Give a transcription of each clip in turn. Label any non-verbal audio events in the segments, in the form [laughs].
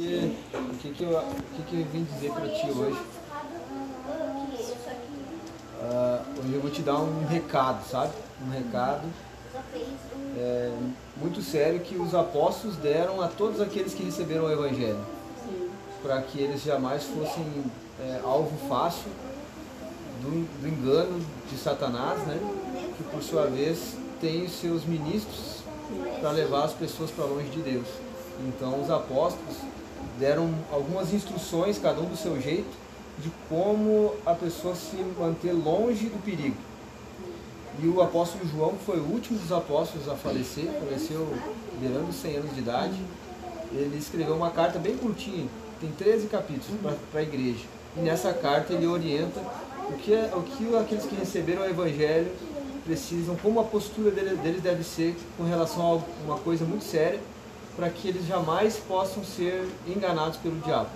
o que, que, eu, o que, que eu vim dizer para ti hoje. Uh, hoje eu vou te dar um recado, sabe? Um recado é, muito sério que os apóstolos deram a todos aqueles que receberam o Evangelho. Para que eles jamais fossem é, alvo fácil do, do engano de Satanás, né? Que por sua vez tem os seus ministros para levar as pessoas para longe de Deus. Então os apóstolos deram algumas instruções, cada um do seu jeito, de como a pessoa se manter longe do perigo. E o apóstolo João, que foi o último dos apóstolos a falecer, faleceu beirando 100 anos de idade, ele escreveu uma carta bem curtinha, tem 13 capítulos para a igreja. E nessa carta ele orienta o que, é, o que aqueles que receberam o Evangelho precisam, como a postura deles deve ser com relação a uma coisa muito séria, para que eles jamais possam ser enganados pelo diabo.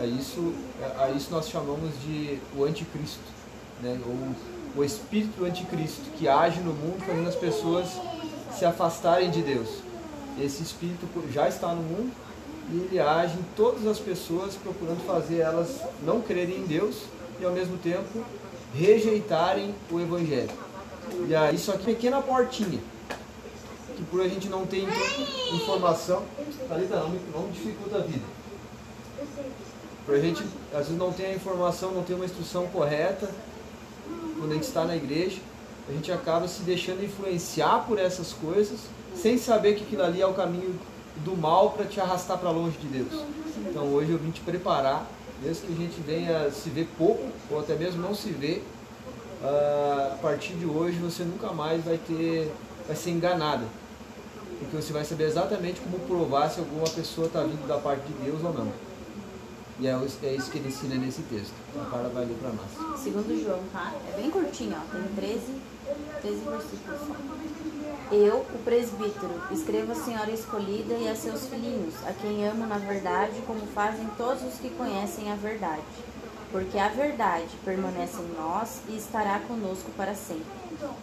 É isso, é, a isso nós chamamos de o anticristo, né? ou o espírito do anticristo, que age no mundo fazendo as pessoas se afastarem de Deus. Esse espírito já está no mundo e ele age em todas as pessoas, procurando fazer elas não crerem em Deus e ao mesmo tempo rejeitarem o Evangelho. E aí, só que pequena portinha, que por a gente não ter informação, Thalita, não, não dificulta a vida. Por a gente, às vezes, não tem a informação, não tem uma instrução correta, quando a gente está na igreja, a gente acaba se deixando influenciar por essas coisas, sem saber que aquilo ali é o caminho do mal para te arrastar para longe de Deus. Então hoje eu vim te preparar, mesmo que a gente venha se ver pouco, ou até mesmo não se ver, uh, a partir de hoje você nunca mais vai ter, vai ser enganada. Porque você vai saber exatamente como provar se alguma pessoa está vindo da parte de Deus ou não. E é, é isso que ele ensina nesse texto. Então, a Carla vai ler para nós. Segundo João, tá? É bem curtinho, ó. Tem 13, 13 versículos só. Eu, o presbítero, escrevo a senhora escolhida e a seus filhinhos, a quem amo na verdade, como fazem todos os que conhecem a verdade. Porque a verdade permanece em nós e estará conosco para sempre.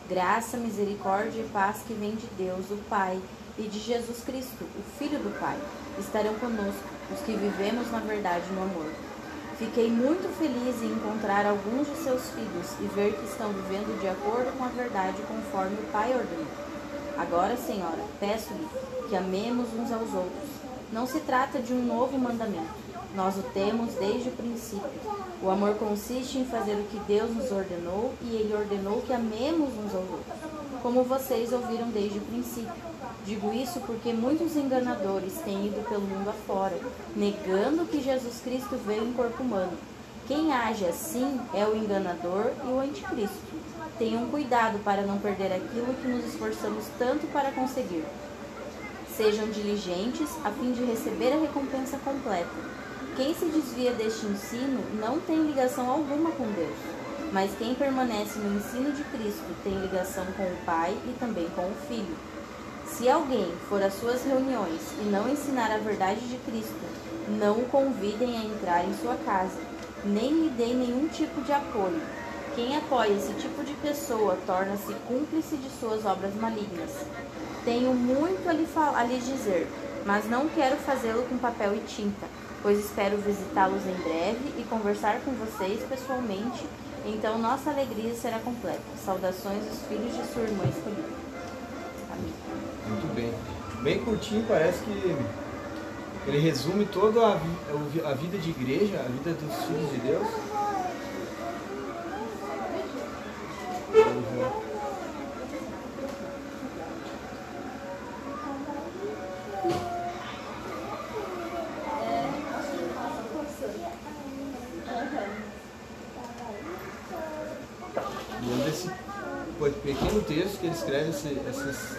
Graça, misericórdia e paz que vem de Deus, o Pai, e de Jesus Cristo, o Filho do Pai, estarão conosco, os que vivemos na verdade no amor. Fiquei muito feliz em encontrar alguns de seus filhos e ver que estão vivendo de acordo com a verdade conforme o Pai ordenou. Agora, Senhora, peço-lhe que amemos uns aos outros. Não se trata de um novo mandamento. Nós o temos desde o princípio. O amor consiste em fazer o que Deus nos ordenou e Ele ordenou que amemos uns aos outros, como vocês ouviram desde o princípio. Digo isso porque muitos enganadores têm ido pelo mundo afora, negando que Jesus Cristo veio em corpo humano. Quem age assim é o enganador e o anticristo. Tenham cuidado para não perder aquilo que nos esforçamos tanto para conseguir. Sejam diligentes a fim de receber a recompensa completa. Quem se desvia deste ensino não tem ligação alguma com Deus, mas quem permanece no ensino de Cristo tem ligação com o Pai e também com o Filho. Se alguém for às suas reuniões e não ensinar a verdade de Cristo, não o convidem a entrar em sua casa, nem lhe deem nenhum tipo de apoio quem apoia esse tipo de pessoa torna-se cúmplice de suas obras malignas. Tenho muito a lhe, a lhe dizer, mas não quero fazê-lo com papel e tinta, pois espero visitá-los em breve e conversar com vocês pessoalmente, então nossa alegria será completa. Saudações dos filhos de sua irmã escolhida. Muito bem. Bem curtinho, parece que ele resume toda a, a vida de igreja, a vida dos filhos de Deus. Desse pequeno texto que ele escreve, esse, esses,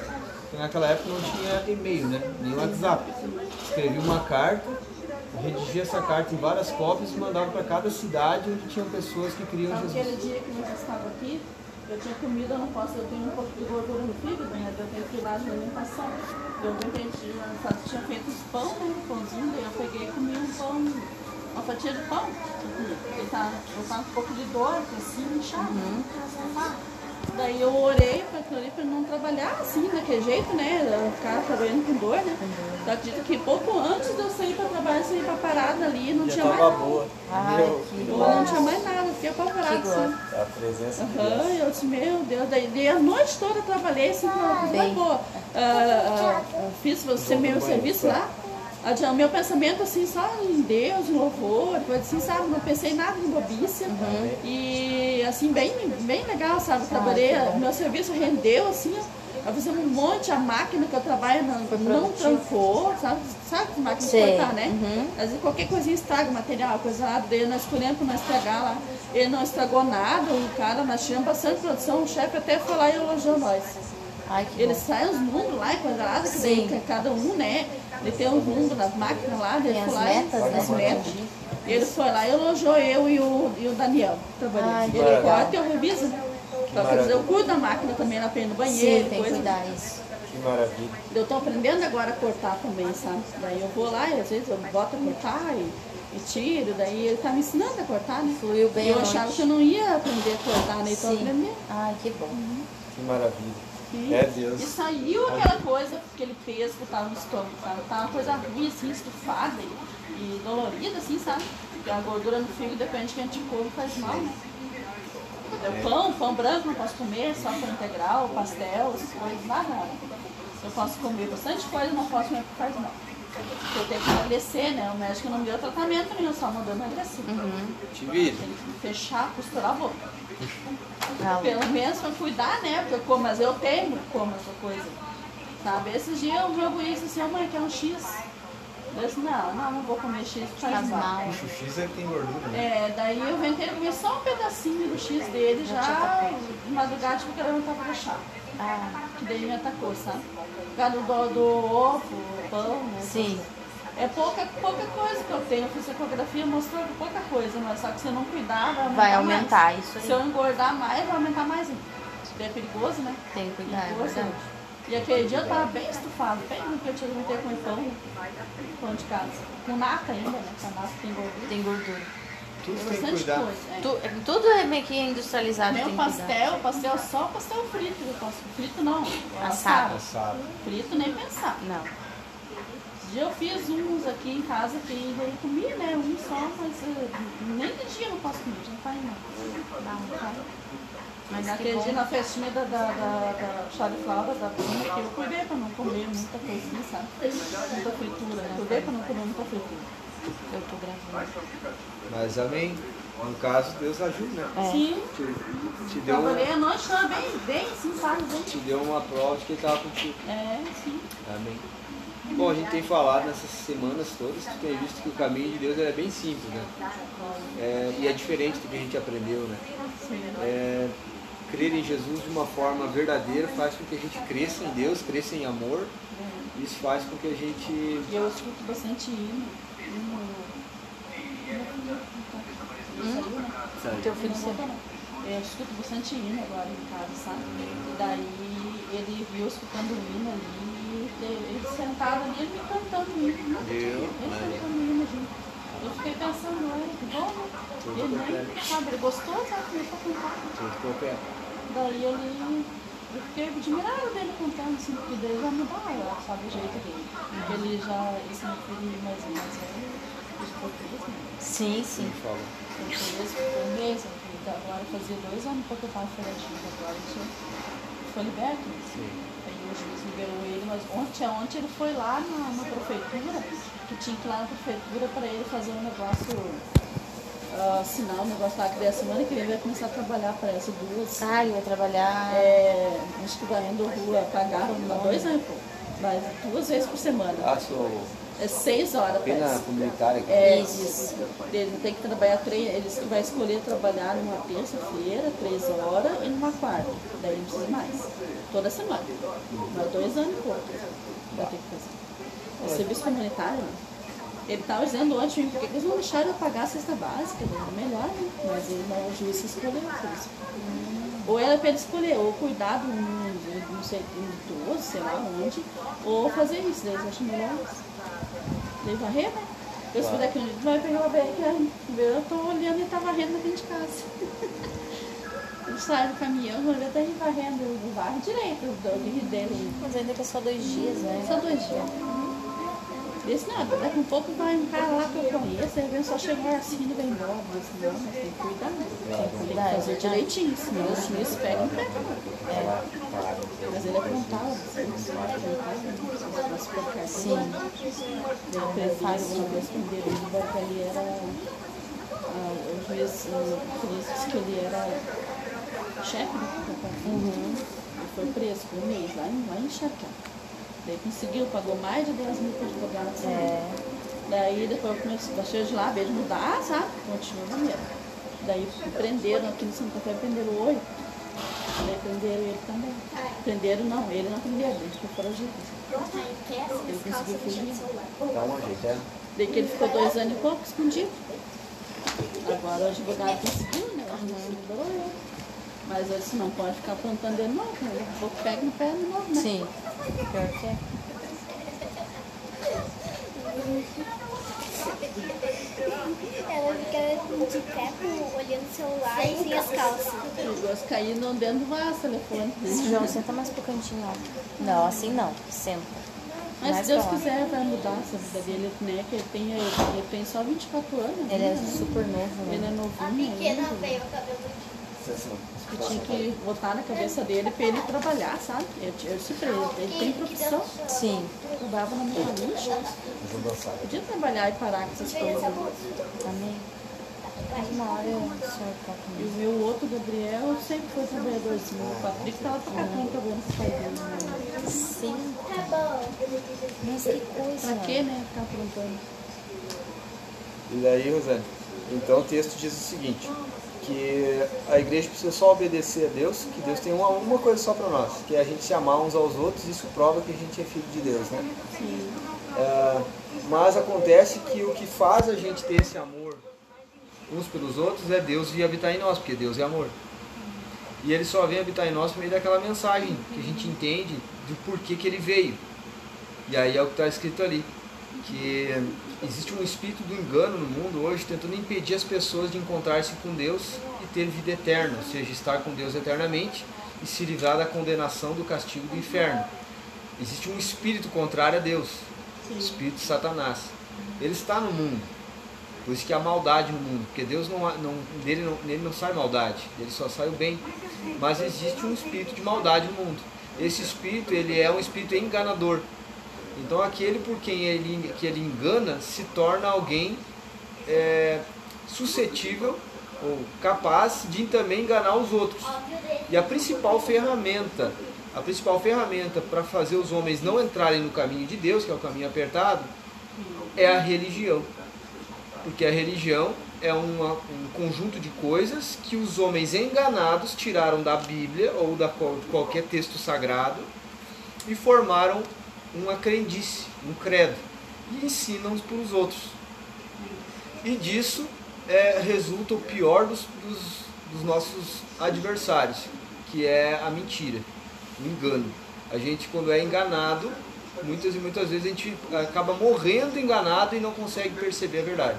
naquela época não tinha e-mail, né? nem WhatsApp. Escrevia uma carta, redigia essa carta em várias cópias e mandava para cada cidade onde tinham pessoas que criam Jesus. Aquele dia que nós estávamos aqui, eu tinha comida, eu não posso, eu tenho um pouco de gordura no fígado, né? Eu tenho que ir lá de alimentação. Eu ontem tinha feito os pão, né? Pãozinho, daí eu peguei e comi um pão, uma fatia de pão. Ele tá, eu tava um pouco de dor, assim, inchado. Uhum. Daí eu orei pra aquilo ali pra não trabalhar assim, daquele jeito, né? Ficar trabalhando com dor, né? Uhum. Eu acredito que pouco antes de eu sair pra trabalhar, essa saí, não Já tinha mais nada. boa. Ai, Meu, que Eu glória. não tinha mais nada, fiquei apavorada. Assim. A presença de Aham, Deus. eu disse, meu Deus, daí, daí a noite toda eu trabalhei assim, Bem. boa. Ah, ah, fiz você meu serviço lá. Ah, O meu pensamento assim, só em Deus, em louvor, coisa assim, sabe? Não pensei nada em bobice. E assim, bem, bem legal, sabe? Trabalhei, que bom. meu serviço rendeu assim. Eu fiz um monte, a máquina que eu trabalho não, não trancou, sabe? Sabe as máquinas de cortar, né? Uhum. Às vezes qualquer coisinha estraga o material, coisa lá, daí nós escolhemos para não estragar lá. Ele não estragou nada, o cara, nós tivemos bastante produção, o chefe até foi lá e elogiou nós. Ai, que Ele bom. sai os números lá e coisa lá, que daí que cada um, né? Ele tem os números das máquinas lá, ele foi as lá e- metas, né? as metas. Ele foi lá e elogiou eu e o, e o Daniel. Trabalhei. Ai, que ele corta e eu reviso. Só que eu cuido da máquina também, na pena do banheiro, Sim, tem que coisa. cuidar isso. Que maravilha. Eu tô aprendendo agora a cortar também, sabe? Daí eu vou lá e às vezes eu boto a cortar e, e tiro, daí ele tá me ensinando a cortar, né? Fluiu bem E eu achava que eu não ia aprender a cortar, né? Então aprendendo. Ai, que bom. Que maravilha. E- É Deus. E saiu aquela coisa, aquele peso que tava no estômago, sabe? Tava uma coisa ruim, assim, estufada e, e dolorida, assim, sabe? Porque a gordura no fígado, depende de quem a gente come, faz mal, né? É. Pão, pão branco não posso comer, só pão integral, pastel, essas coisas, nada. Eu posso comer bastante coisa, não posso comer porque faz mal. Porque eu tenho que emagrecer, né? O médico não me deu tratamento nenhum, só mandou emagrecer. Te vira. Tem que fechar, costurar a boca. Não. Pelo menos pra cuidar, né? Porque eu como, mas eu tenho como essa coisa. Sabe? Esses dias eu jogo isso assim, ô mãe, quer um X? Eu disse, não, não, não vou comer X, faz Faz mal. mal. O X é que tem gordura, né? É, daí eu inventei comer só um pedacinho do X dele Já de madrugada, tipo, que ela não tava fechado. Ah, Que daí me atacou, sabe? Por causa do, do ovo, pão, né? sim. É pouca, pouca coisa que eu tenho. Eu fiz ecografia, mostrou pouca coisa, mas só que se eu não cuidar, vai aumentar. Vai mais. aumentar isso Se eu aí. engordar mais, vai aumentar mais é perigoso, né? Tem que cuidar, é Perigoso. verdade. E aquele dia eu tava bem estufado, bem no que eu tinha que comer pão, pão de casa. Com nata ainda, né? Com a nata tem gordura. Tem gordura. Tudo Tem que bastante cuidar. coisa. É. Tu- tudo é meio que industrializado. Meu tem que cuidar. pastel, pastel só pastel frito. Eu posso. Frito não. Assado. Assado. Frito nem pensar. Não. Eu fiz uns aqui em casa que eu comi, né? Um só, mas eh, nem de dia eu não posso comer, já não faz não. Mas que Naquele dia na festinha da, da, da, da da Bruna, que eu cuidei pra não comer muita coisinha, sabe? Muita fritura, né? Cuidei pra não comer muita fritura. Eu tô gravando. Mas amém. No caso, Deus ajuda, né? É. Sim, Te, te, deu, trabalhei a noite toda bem, bem, sim, sabe? Bem. te deu uma prova de que ele estava contigo. É, sim. Amém. Bom, a gente tem falado nessas semanas todas, tu tem visto que o caminho de Deus é bem simples, né? É, e é diferente do que a gente aprendeu, né? É, crer em Jesus de uma forma verdadeira faz com que a gente cresça em Deus, cresça em amor. Isso faz com que a gente. E eu escuto bastante hino. Hum? Teu filho voltou, não. Eu escuto bastante hino agora em casa, sabe? E daí ele viu escutando o hino ali, ele sentado ali, ele me cantando. Nunca tinha visto ele. Eu fiquei pensando, olha, que bom, né? Ele nem, sabe, ele gostou, sabe? Começou a cantar. Ficou. Daí ele. Eu fiquei admirada dele cantando, assim, porque daí já mudava, sabe, o jeito dele. Porque ele já. Esse meu filho mais mais velho, de português, né? Sim, sim. Fala. Português, foi um mês, então agora fazia dois anos porque eu tava feriadinho, agora ele tinha- foi liberto. né? Sim. Liberou ele, mas ontem, ontem ele foi lá na, na prefeitura, que tinha que ir lá na prefeitura para ele fazer um negócio, ah, assinar um negócio lá que daí a semana que vem vai começar a trabalhar, parece duas. Ah, ele vai trabalhar. É, acho que vai indo rua, pagaram há dois anos, pô. Mas duas vezes por semana. Ah, sou É seis horas, pena comunitária aqui. É Isso. Ele tem que trabalhar três, ele vai escolher trabalhar numa terça-feira, três horas, e numa quarta. Daí não precisa mais. Toda semana. Mas dois anos e pouco. Vai ter que fazer. É serviço comunitário? Ele estava dizendo ontem, por que eles não deixaram eu pagar a cesta básica? Era melhor, né? Mas ele não, o juiz escolheu. Ou era para ele escolher, ou cuidar de um, não sei, de um idoso, sei lá onde, ou fazer isso. Eles acham melhor isso. Daí varrer, né? Eu se daqui um dia, tu vai pegar velho que eu tô olhando e tá varrendo frente de casa. [laughs] Ele sai do caminhão, eu tá aí varrendo, eu varro direito, o livro dele. Mas ainda que é só dois dias, né? Só dois dias. Disse, não, daqui um pouco vai um cara lá que eu conheço, ele vem só chegar assim e vai embora. Disse, não, mas tem que cuidar. Tem que fazer direitinho, senão os filhos pegam e. É. Mas ele aprontava, assim, se aprontava, Sim. Ele faz uma vez com ele, porque ele era. ah, o juiz, o juiz disse que ele era chefe do. Uhum. Ele foi preso por um mês lá em, lá em Chacá. Daí conseguiu, pagou mais de 10 mil para advogado. sabe? É. Daí depois começou, baixou de lá, veio de mudar, sabe? Continuou no mesmo. Daí prenderam aqui no Santa Fé, prenderam oito. Daí prenderam ele também. Prenderam não, ele não prenderam, ele foi foragido. Ele conseguiu fugir. Dá um jeito, é? Daí que ele ficou dois anos e pouco escondido. Agora o advogado conseguiu, né? Mas ele disse, não pode ficar apontando ele não. Daqui a pouco pega no pé de novo, né? Sim. Pior que é. Ela fica de pé olhando o celular e sem as calças. Perigoso cair no dentro do vaso, telefone. João, senta mais pro cantinho, ó. Não, assim não. Senta. Mas Mais se Deus lá. quiser, vai mudar essa vida dele, né? Que ele tem, ele tem só 24 anos. Ele é né? super novo, Ele é né? novinho Pequena ainda. veio o cabelo Que tinha que botar na cabeça dele pra ele trabalhar, sabe? Eu, eu se preso, ele tem profissão. Sim. Trabalhava na minha dançar. Podia trabalhar e parar com essas coisas. Amém. Uma hora E o meu outro, Gabriel, sempre foi trabalhadorzinho. O Patrick tava pra caramba trabalhando com o pai dele. Sim. Tá bom. Mas que coisa. Pra quê, né? Ficar aprontando. E daí, Rosane? Então o texto diz o seguinte, que a igreja precisa só obedecer a Deus, que Deus tem uma, uma coisa só para nós, que é a gente se amar uns aos outros, isso prova que a gente é filho de Deus, né? Sim. É, mas acontece que o que faz a gente ter esse amor uns pelos outros é Deus vir habitar em nós, porque Deus é amor. E ele só vem habitar em nós por meio daquela mensagem que a gente entende do porquê que ele veio. E aí é o que está escrito ali, que existe um espírito do engano no mundo hoje tentando impedir as pessoas de encontrar-se com Deus e ter vida eterna, ou seja, estar com Deus eternamente e se livrar da condenação do castigo do inferno. Existe um espírito contrário a Deus, o espírito de Satanás. Ele está no mundo, por isso que há maldade no mundo, porque Deus não, não, dele, não, nele não sai maldade, dele só sai o bem. Mas existe um espírito de maldade no mundo. Esse espírito ele é um espírito enganador. Então aquele por quem ele, que ele engana se torna alguém é, suscetível ou capaz de também enganar os outros. E a principal ferramenta, a principal ferramenta para fazer os homens não entrarem no caminho de Deus, que é o caminho apertado, é a religião. Porque a religião é uma- um conjunto de coisas que os homens enganados tiraram da Bíblia ou da, de qualquer texto sagrado e formaram uma crendice, um credo, e ensinam para os outros. E disso é, resulta o pior dos, dos, dos nossos adversários, que é a mentira, o engano. A gente, quando é enganado, muitas e muitas vezes a gente acaba morrendo enganado e não consegue perceber a verdade.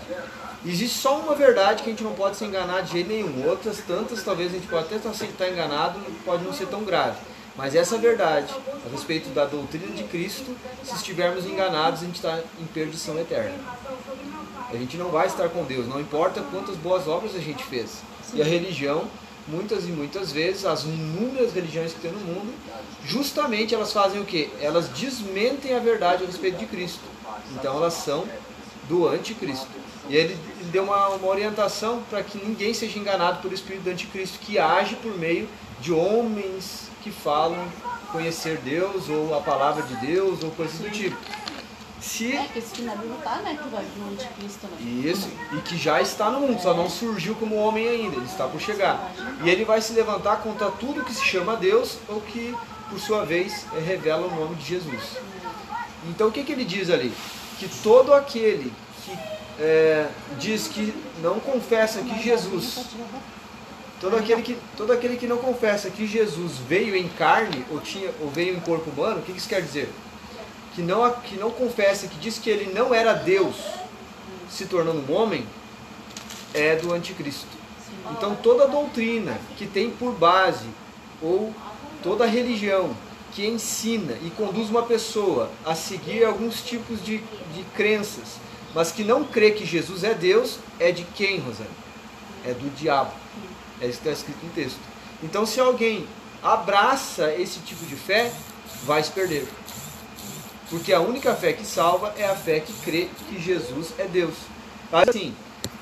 Existe só uma verdade que a gente não pode se enganar de jeito nenhum. Outras tantas, talvez a gente pode até estar enganado, pode não ser tão grave. Mas essa verdade, a respeito da doutrina de Cristo, se estivermos enganados, a gente está em perdição eterna. A gente não vai estar com Deus, não importa quantas boas obras a gente fez. E a religião, muitas e muitas vezes, as inúmeras religiões que tem no mundo, justamente elas fazem o quê? Elas desmentem a verdade a respeito de Cristo. Então elas são do anticristo. E ele deu uma, uma orientação para que ninguém seja enganado pelo espírito do anticristo, que age por meio de homens que falam conhecer Deus, ou a palavra de Deus, ou coisas do tipo. Se É, que esse que na Bíblia tá, né? Que vai vir um anticristo, né? isso, e que já está no mundo, só não surgiu como homem ainda, ele está por chegar. E ele vai se levantar contra tudo que se chama Deus ou que, por sua vez, revela o nome de Jesus. Então o que, que ele diz ali? Que todo aquele que eh, diz que não confessa que Jesus, todo aquele que, todo aquele que não confessa que Jesus veio em carne ou, tinha, ou veio em corpo humano, o que, isso quer dizer? Que não, que não confessa, que diz que ele não era Deus, se tornando um homem, é do anticristo. Então toda doutrina que tem por base, ou toda religião que ensina e conduz uma pessoa a seguir alguns tipos de, de crenças, mas que não crê que Jesus é Deus, é de quem, Rosane? É do diabo. É isso que está escrito no texto. Então, se alguém abraça esse tipo de fé, vai se perder. Porque a única fé que salva é a fé que crê que Jesus é Deus. Assim,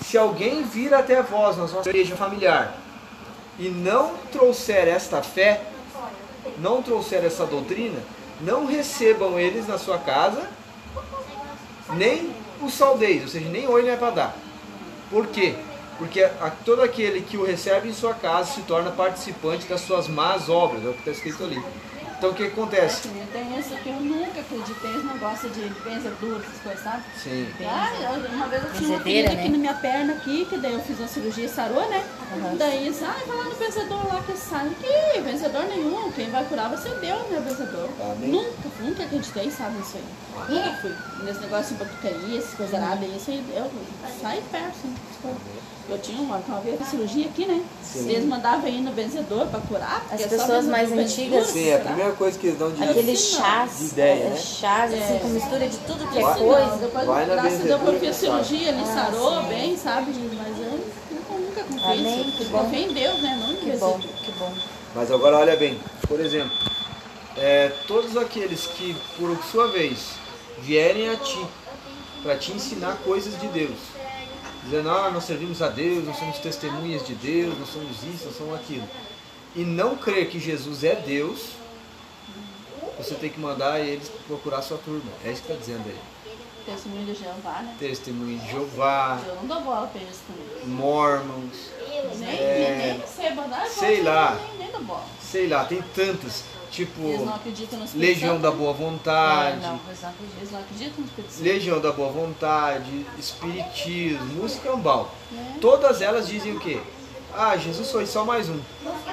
se alguém vir até vós na nossa igreja familiar e não trouxer esta fé, não trouxer essa doutrina, não recebam eles na sua casa, nem os saldeis, ou seja, nem não é para dar. Por quê? Porque a, todo aquele que o recebe em sua casa se torna participante das suas más obras, é o que está escrito ali. Então o que acontece? É, tem isso que eu nunca acreditei, esse negócio de benzedura, essas coisas, sabe? Sim. Ah, eu- uma vez eu tinha uma ferida aqui né? na minha perna aqui, que daí eu fiz uma cirurgia e sarou, né? Uhum. Daí, ah, vai lá no vencedor lá que sai. Que vencedor nenhum, quem vai curar vai ser Deus, né, vencedor. Amém. Nunca, nunca acreditei, sabe, nisso aí. Nunca fui nesse negócio de batucaria, essas coisas aradas, isso aí, eu saí perto, assim. Eu tinha uma, uma vez cirurgia aqui, né? Eles mandavam ir no benzedor pra curar. porque As só pessoas mais antigas- Sim, é a primeira coisa que eles dão de Aqueles Assim, não. chás, De ideia, é, né? chás assim, É. com mistura de tudo que é coisa. não, depois, Vai graças a Deus, eu fiz sai. cirurgia, ele Ah, sarou sim. bem, sabe? Mas eu nunca, confiei. Amém, que bom. Confiei em Deus, né? Não em Que bom, que bom. Mas agora olha bem, por exemplo, é, todos aqueles que por sua vez vierem a ti para te ensinar coisas de Deus, dizendo, ah, nós servimos a Deus, nós somos testemunhas de Deus, nós somos isso, nós somos aquilo, e não crer que Jesus é Deus, você tem que mandar eles procurar sua turma. É isso que está dizendo aí. Testemunho de Jeová, né? Testemunho de Jeová, Eu não dou bola pra eles também. Mormons, Nem, É. nem, nem sei, Sei lá. Nem, nem dou bola. sei lá, tem tantos, tipo Legião da né? Boa É, Vontade. não, eles não acreditam. Eles não acreditam no Espírito Santo. Legião da Boa Vontade, Espiritismo, Escambau. É. Todas elas dizem o quê? Ah, Jesus foi só mais um.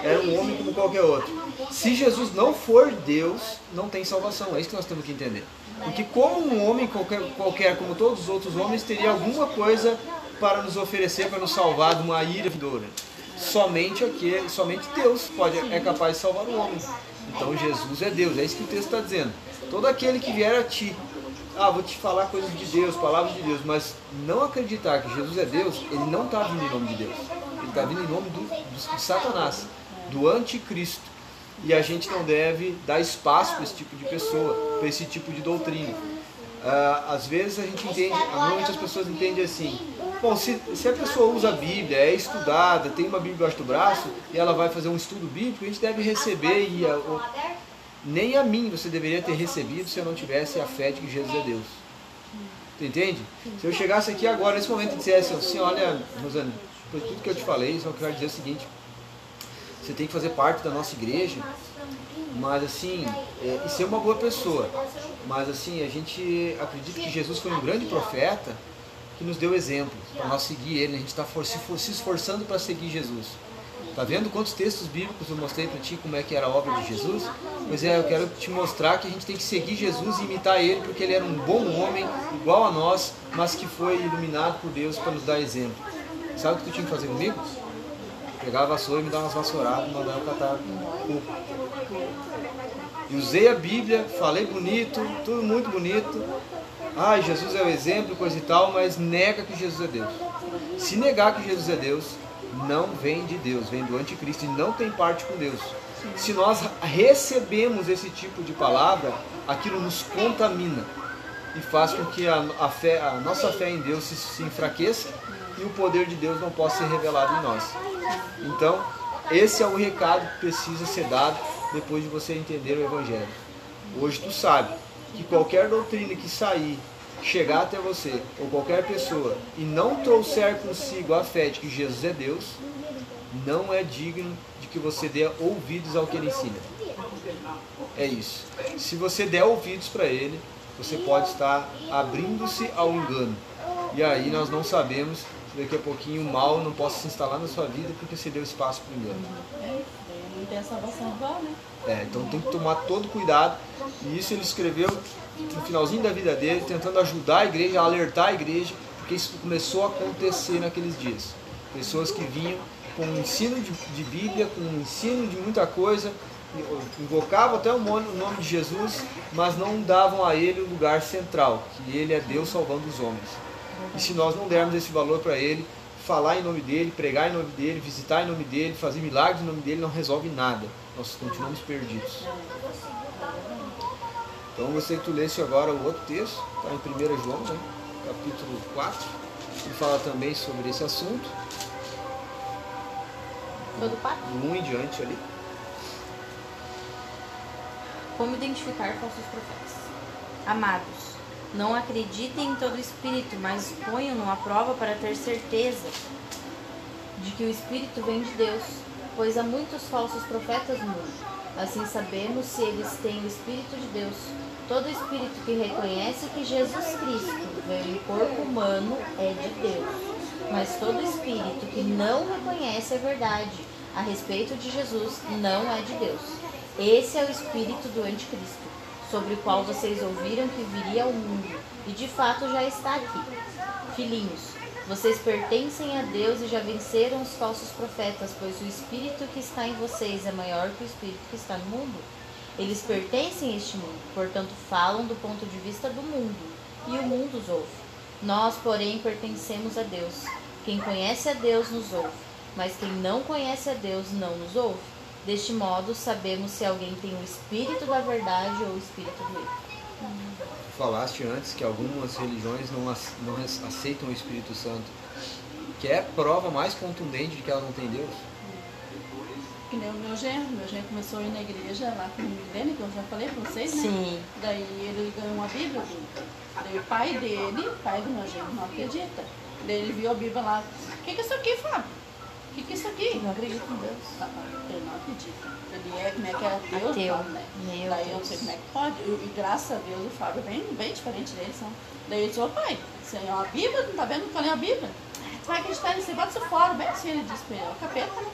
Era um homem como qualquer outro. Se Jesus não for Deus, não tem salvação. É isso que nós temos que entender. Porque como um homem qualquer, qualquer como todos os outros homens, teria alguma coisa para nos oferecer, para nos salvar de uma ira vindoura. Somente aquele, somente Deus pode, é capaz de salvar o homem. Então Jesus é Deus, é isso que o texto está dizendo. Todo aquele que vier a ti, ah, vou te falar coisas de Deus, palavras de Deus, mas não acreditar que Jesus é Deus, ele não está vindo em nome de Deus. Ele está vindo em nome do, do- de Satanás, do anticristo. E a gente não deve dar espaço para esse tipo de pessoa, para esse tipo de doutrina. Ah, às vezes a gente entende, normalmente as pessoas entendem assim, bom, se, se a pessoa usa a Bíblia, é estudada, tem uma Bíblia debaixo do braço, e ela vai fazer um estudo bíblico, a gente deve receber e a- o- nem a mim você deveria ter recebido se eu não tivesse a fé de que Jesus é Deus. Tu entende? Se eu chegasse aqui agora, nesse momento, e dissesse assim, olha, Rosane, por tudo que eu te falei, só quero dizer o seguinte, você tem que fazer parte da nossa igreja, mas assim, é, e ser uma boa pessoa. Mas assim, a gente acredita que Jesus foi um grande profeta que nos deu exemplos para nós seguir ele. A gente está se, for- se esforçando para seguir Jesus. Tá vendo quantos textos bíblicos eu mostrei para ti como é que era a obra de Jesus? Pois é, eu quero te mostrar que a gente tem que seguir Jesus e imitar ele, porque ele era um bom homem, igual a nós, mas que foi iluminado por Deus para nos dar exemplo. Sabe o que tu tinha que fazer comigo? Pegar a vassoura e me dar umas vassouradas mandar eu catar o e usei a Bíblia, falei bonito, tudo muito bonito. Ai, Jesus é o exemplo, coisa e tal, mas nega que Jesus é Deus. Se negar que Jesus é Deus, não vem de Deus, vem do anticristo e não tem parte com Deus. Se nós recebemos esse tipo de palavra, aquilo nos contamina e faz com que a, a fé, a nossa fé em Deus se, se enfraqueça e o poder de Deus não possa ser revelado em nós. Então, esse é o recado que precisa ser dado depois de você entender o Evangelho. Hoje tu sabe que qualquer doutrina que sair, chegar até você, ou qualquer pessoa, e não trouxer consigo a fé de que Jesus é Deus, não é digno de que você dê ouvidos ao que ele ensina. É isso. Se você der ouvidos para ele, você pode estar abrindo-se ao engano. E aí nós não sabemos se daqui a pouquinho o mal não possa se instalar na sua vida porque você deu espaço para o engano. É, daí não tem a salvação né? É, então tem que tomar todo cuidado. E isso ele escreveu no finalzinho da vida dele, tentando ajudar a igreja, alertar a igreja, porque isso começou a acontecer naqueles dias. Pessoas que vinham com um ensino de, de Bíblia, com um ensino de muita coisa, invocavam até o nome de Jesus, mas não davam a ele o lugar central, que ele é Deus salvando os homens. E se nós não dermos esse valor para ele, falar em nome dele, pregar em nome dele, visitar em nome dele, fazer milagres em nome dele, não resolve nada. Nós continuamos perdidos. Então você que tu lesse agora o outro texto, está em 1 João, né? capítulo 4, que fala também sobre esse assunto. Todo. Do 1 em diante ali. Como identificar falsos profetas? Amados, não acreditem em todo espírito, mas ponham-no à prova para ter certeza de que o espírito vem de Deus, pois há muitos falsos profetas no mundo. Assim sabemos se eles têm o espírito de Deus. Todo espírito que reconhece que Jesus Cristo veio em corpo humano é de Deus. Mas todo espírito que não reconhece a verdade a respeito de Jesus não é de Deus. Esse é o espírito do anticristo, sobre o qual vocês ouviram que viria ao mundo, e de fato já está aqui. Filhinhos, vocês pertencem a Deus e já venceram os falsos profetas, pois o espírito que está em vocês é maior que o espírito que está no mundo. Eles pertencem a este mundo, portanto falam do ponto de vista do mundo, e o mundo os ouve. Nós, porém, pertencemos a Deus. Quem conhece a Deus nos ouve, mas quem não conhece a Deus não nos ouve. Deste modo, sabemos se alguém tem o espírito da verdade ou o espírito do erro. Falaste antes que algumas religiões não, não aceitam o Espírito Santo. Que é prova mais contundente de que ela não tem Deus. Que nem o meu genro. Meu genro começou a ir na igreja lá com o Milene, que eu já falei pra vocês, né? Sim. Daí ele ganhou uma Bíblia. Daí o pai dele, pai do meu genro, não acredita. Daí ele viu a Bíblia lá. O que, que é isso aqui, Fábio? O que, que é isso aqui? Eu não acredito em Deus. Ele não acredita. Ele é, como é que é ateu, Ateu. fala, né? Meu Daí eu não Deus. sei como é que pode. E, e graças a Deus o Fábio é bem, bem diferente deles. São. Daí ele disse, ô pai, você é uma Bíblia, não tá vendo que eu leio a Bíblia? Tu vai acreditar nisso, bota isso fora. Bem assim ele disse pra ele, é o capeta, né?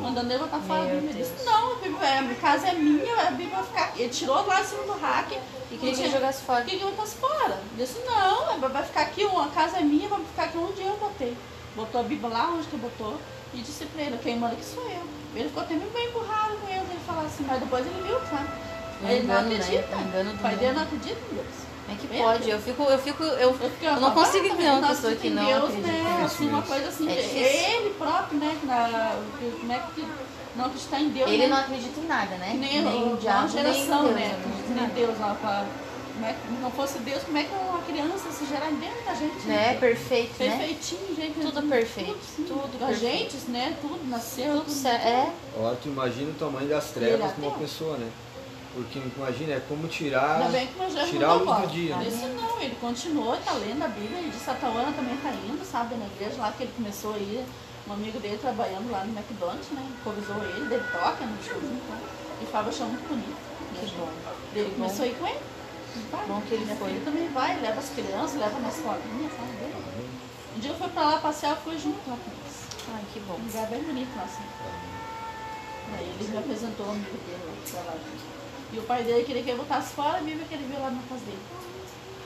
Mandando ele botar fora a Bíblia. Ele disse, não, a Bíblia, é- a casa é minha, a Bíblia vai ficar. Ele tirou lá em cima do rack. E queria que ele jogasse fora. Queria que eu botasse fora. Ele disse, não, vai ficar aqui, a casa é minha, vai ficar aqui onde eu botei. Botou a Bíblia lá onde que botou e disse pra ele, quem manda aqui sou eu. Ele ficou até meio bem empurrado com ele, ele falar assim, mas depois ele viu, sabe? Um ele não engano, né? acredita. Um engano do o pai dele não acredita em Deus. É que Bem pode, eu fico, eu fico, eu, Eu, não "Papai consigo ver uma não pessoa que acredita não em Deus, acredita. Né? Isso Assim, uma coisa assim, É é ele próprio, né? que Na, como é que não acreditar em Deus, Ele né? não acredita em nada, né? Que nem, nem o, diabo, a geração, nem Deus, né? não acredita em. Deus lá fala. Como é que não fosse Deus, como é que uma criança se gerar dentro da gente? Né? Perfeito, né? Perfeitinho, gente. Tudo perfeito, sim. tudo A perfeito. gente, né? Tudo nasceu. Tudo certo. É, Agora tu imagina o tamanho das trevas com uma pessoa, né? Porque imagina, é como tirar. Tirar não a luz do dia, né? Isso não, ele continuou, tá lendo a Bíblia, e disse a Tauana também tá indo, sabe, na igreja lá que ele começou a ir, um amigo dele trabalhando lá no McDonald's, né? Convidou ele, ele toca no show, então. E o Fábio achou muito bonito. que bom. Ele Que começou a ir com ele. Vai. Bom que ele Minha foi. filha também vai, leva as crianças, leva na escolinha, sabe? Bem legal. Um dia eu fui pra lá passear, eu fui junto lá com eles. Ai, que bom. Um lugar bem bonito lá, assim. Daí ele me apresentou o amigo dele lá, pra lá junto. E o pai dele queria que eu botasse fora a Bíblia que ele viu lá na casa dele.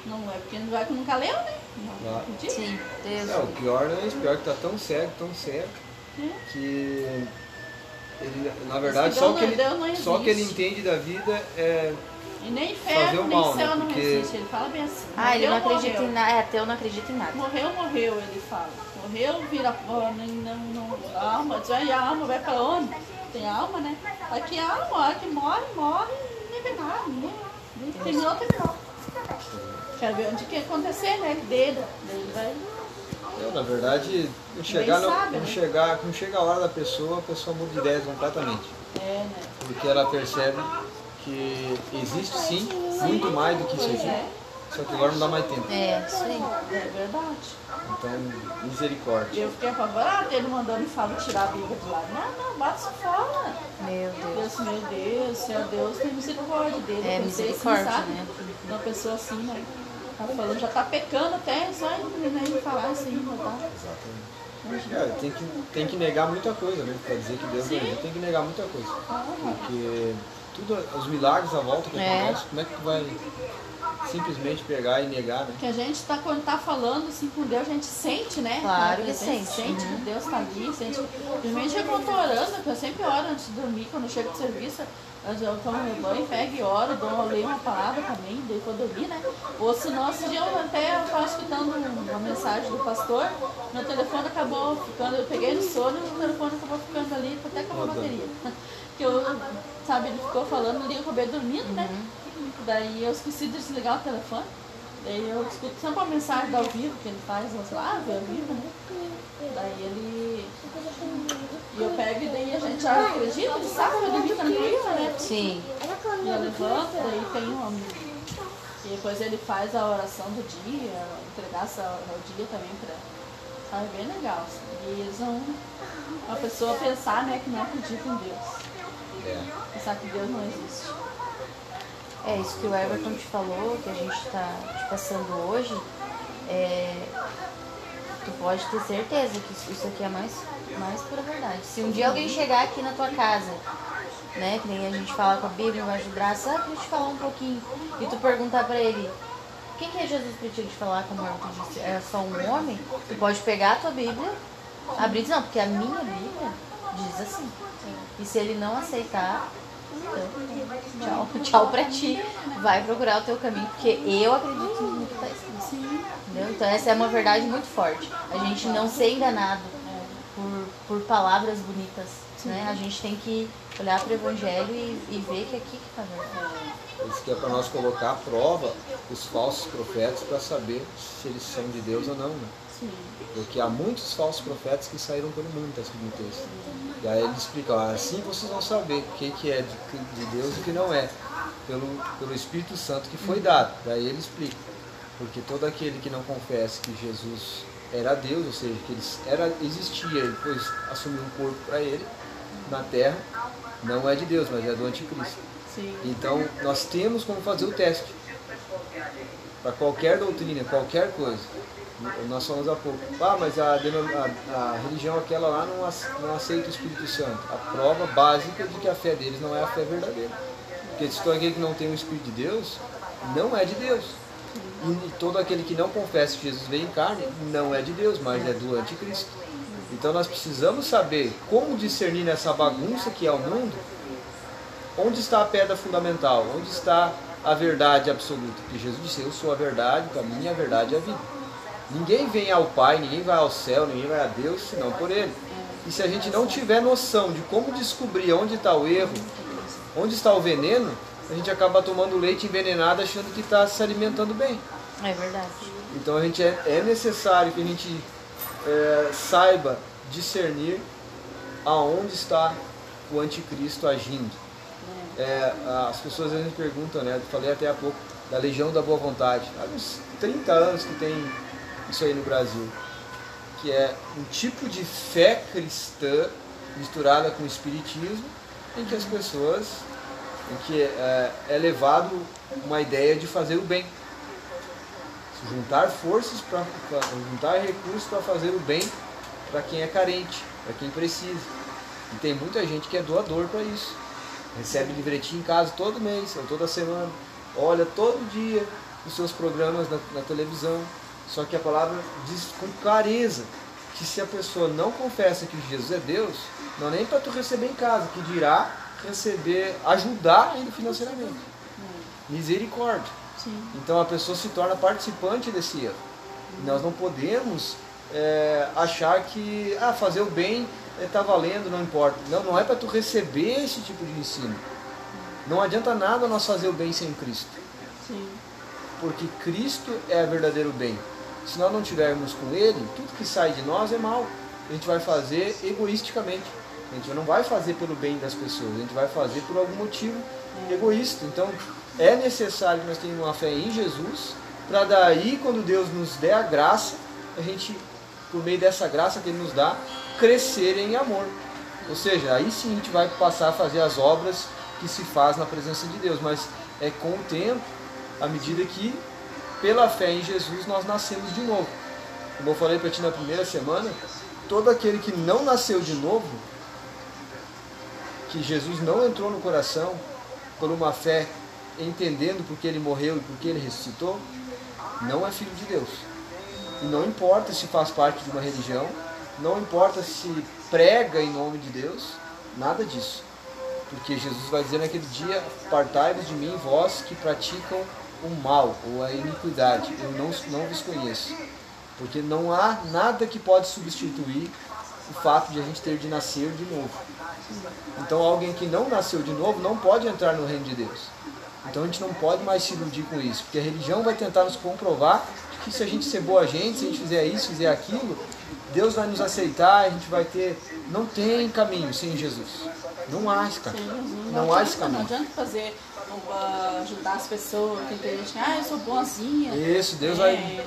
Não é porque não vai que nunca leu, né? Não, acredita? Sim, Deus. É, o pior não é isso, pior que tá tão cego, tão cego, É. que ele, na verdade, só o não- que ele, não só o que ele entende da vida é. E nem Fazer inferno, o nem mal, né? céu não Porque- existe. Ele fala bem assim. Ah, ele não morreu, acredita em nada. É, ateu não acredita em nada. Morreu, morreu, ele fala. Morreu, vira pó, nem, não, não, a alma, diz, "Ai, a alma vai pra onde? Tem alma, né? Aqui a alma, a hora que morre, morre, nem vê nada, nem terminou, terminou. Quero ver onde que ia acontecer, né? Dele, dele vai. é, na verdade, quando chegar, no- sabe, né? chegar, quando chega a hora da pessoa, a pessoa muda de ideia completamente. É, né? Porque ela percebe que existe sim muito mais do que isso aqui. é, Só que agora não dá mais tempo. É, isso aí. é verdade. Então, misericórdia. Eu fiquei apavorada, ele mandando o Fábio tirar a Bíblia de lá. Não, não, bota isso fora. Meu Deus. Deus, meu Deus, Senhor Deus tem misericórdia dele. É, assim, misericórdia, sabe? né? Uma pessoa assim, né? Tá falando, já tá pecando até, só ele falar assim, tá? É, tem que, tem que negar muita coisa, né? Pra dizer que Deus Sim. não existe, tem que negar muita coisa. Ah, Porque tudo, os milagres à volta que É. acontecem, como é que tu vai simplesmente pegar e negar, né? Que a gente tá, quando tá falando assim com Deus, a gente sente, né? Claro que a gente sente. sente que Deus tá ali, sente. Principalmente quando eu tô orando, porque eu sempre oro antes de dormir, quando eu chego de serviço, eu tomo meu banho, pego e oro, dou, leio uma palavra também, daí vou dormir, né? Ou senão, esse dia eu até eu tava escutando uma mensagem do pastor, meu telefone acabou ficando, eu peguei no sono e o telefone acabou ficando ali, até com a bateria. Que eu, sabe, ele ficou falando ali, eu acabei dormindo, né? Daí eu esqueci de desligar o telefone. Daí eu escuto sempre uma mensagem ao vivo que ele faz, sei lá, ah, ao vivo, né? Daí ele. E eu pego e daí a gente já acredita, ele sabe eu dormi tranquila, né? Sim. E eu levanto, daí tem um. E depois ele faz a oração do dia, entregar essa, o dia também pra. Sabe, bem legal. Assim. E eles vão. A pessoa pensar, né, que não acredita em Deus. É. Pensar que Deus não existe. É isso que o Everton te falou, que a gente está te passando hoje. É, tu pode ter certeza que isso- aqui é mais, mais pura verdade. Se um dia alguém chegar aqui na tua casa, né, que nem a gente fala com a Bíblia braço, ah, deixa eu te falar um pouquinho, e tu perguntar pra ele, quem que é Jesus pra ti te falar, como o Everton disse, é só um homem? Tu pode pegar a tua Bíblia, abrir, não, porque a minha Bíblia diz assim. E se ele não aceitar, então, tchau, [laughs] tchau pra ti. Vai procurar o teu caminho, porque eu acredito no que tá escrito. Entendeu? Então essa é uma verdade muito forte. A gente não ser enganado por, por palavras bonitas. Né? A gente tem que olhar para o evangelho e, e ver que aqui que tá a verdade. Isso que é para nós colocar à prova os falsos profetas para saber se eles são de Deus ou não. Né? Porque há muitos falsos profetas que saíram pelo mundo, está escrito no texto. E aí ele explica, ó, assim vocês vão saber o que, que é de, de Deus e o que não é, pelo, pelo Espírito Santo que foi dado. Daí ele explica. Porque todo aquele que não confessa que Jesus era Deus, ou seja, que ele era, existia e depois assumiu um corpo para ele na terra, não é de Deus, mas é do anticristo. Sim. Então, nós temos como fazer o teste. Para qualquer doutrina, qualquer coisa. Nós falamos há pouco. Ah, mas a, a- a religião aquela lá não, não aceita o Espírito Santo. A prova básica de que a fé deles não é a fé verdadeira. Porque se todo aquele que não tem o Espírito de Deus, não é de Deus. E todo aquele que não confessa que Jesus veio em carne, não é de Deus, mas é do anticristo. Então nós precisamos saber como discernir nessa bagunça que é o mundo, onde está a pedra fundamental, onde está a verdade absoluta. Porque Jesus disse, eu sou a verdade, o caminho, a verdade e a vida. Ninguém vem ao Pai, ninguém vai ao céu, ninguém vai a Deus, senão por Ele. E se a gente não tiver noção de como descobrir onde está o erro, onde está o veneno, a gente acaba tomando leite envenenado achando que está se alimentando bem. É verdade. Então a gente é, é necessário que a gente é, saiba discernir aonde está o anticristo agindo. É, as pessoas às vezes perguntam, né? Eu falei até há pouco da Legião da Boa Vontade. Há uns 30 anos que tem isso aí no Brasil. Que é um tipo de fé cristã misturada com espiritismo, em que as pessoas, em que é, é levado uma ideia de fazer o bem juntar forças para juntar recursos para fazer o bem para quem é carente, para quem precisa. E tem muita gente que é doador para isso. Recebe livretinho em casa todo mês ou toda semana. Olha todo dia os seus programas na, na televisão. Só que a palavra diz com clareza que se a pessoa não confessa que Jesus é Deus, não é nem para tu receber em casa, que dirá receber, ajudar ainda financeiramente. Misericórdia. Sim. Então a pessoa se torna participante desse erro. E nós não podemos é, achar que ah, fazer o bem está valendo, não importa. Não, não é para tu receber esse tipo de ensino. Não adianta nada nós fazer o bem sem Cristo. Sim. Porque Cristo é o verdadeiro bem. Se nós não tivermos com Ele, tudo que sai de nós é mal. A gente vai fazer egoisticamente. A gente não vai fazer pelo bem das pessoas, a gente vai fazer por algum motivo egoísta. Então, é necessário que nós tenhamos uma fé em Jesus, para daí, quando Deus nos der a graça, a gente, por meio dessa graça que Ele nos dá, crescer em amor. Ou seja, aí sim a gente vai passar a fazer as obras que se faz na presença de Deus, mas é com o tempo, à medida que, pela fé em Jesus, nós nascemos de novo. Como eu falei para ti na primeira semana, todo aquele que não nasceu de novo, que Jesus não entrou no coração por uma fé entendendo porque ele morreu e porque ele ressuscitou, não é filho de Deus. E não importa se faz parte de uma religião, não importa se prega em nome de Deus, nada disso. Porque Jesus vai dizer naquele dia: Partai-vos de mim, vós que praticam o mal ou a iniquidade, eu não, não vos conheço. Porque não há nada que pode substituir o fato de a gente ter de nascer de novo. Então, alguém que não nasceu de novo não pode entrar no reino de Deus. Então, a gente não pode mais se iludir com isso, porque a religião vai tentar nos comprovar que se a gente ser boa gente, se a gente fizer isso, fizer aquilo, Deus vai nos aceitar, a gente vai ter. Não tem caminho sem Jesus. Não há caminho. Não, não há esse caminho. Não adianta fazer ajudar as pessoas, tem gente que, ah, eu sou boazinha. Isso, Deus é, vai.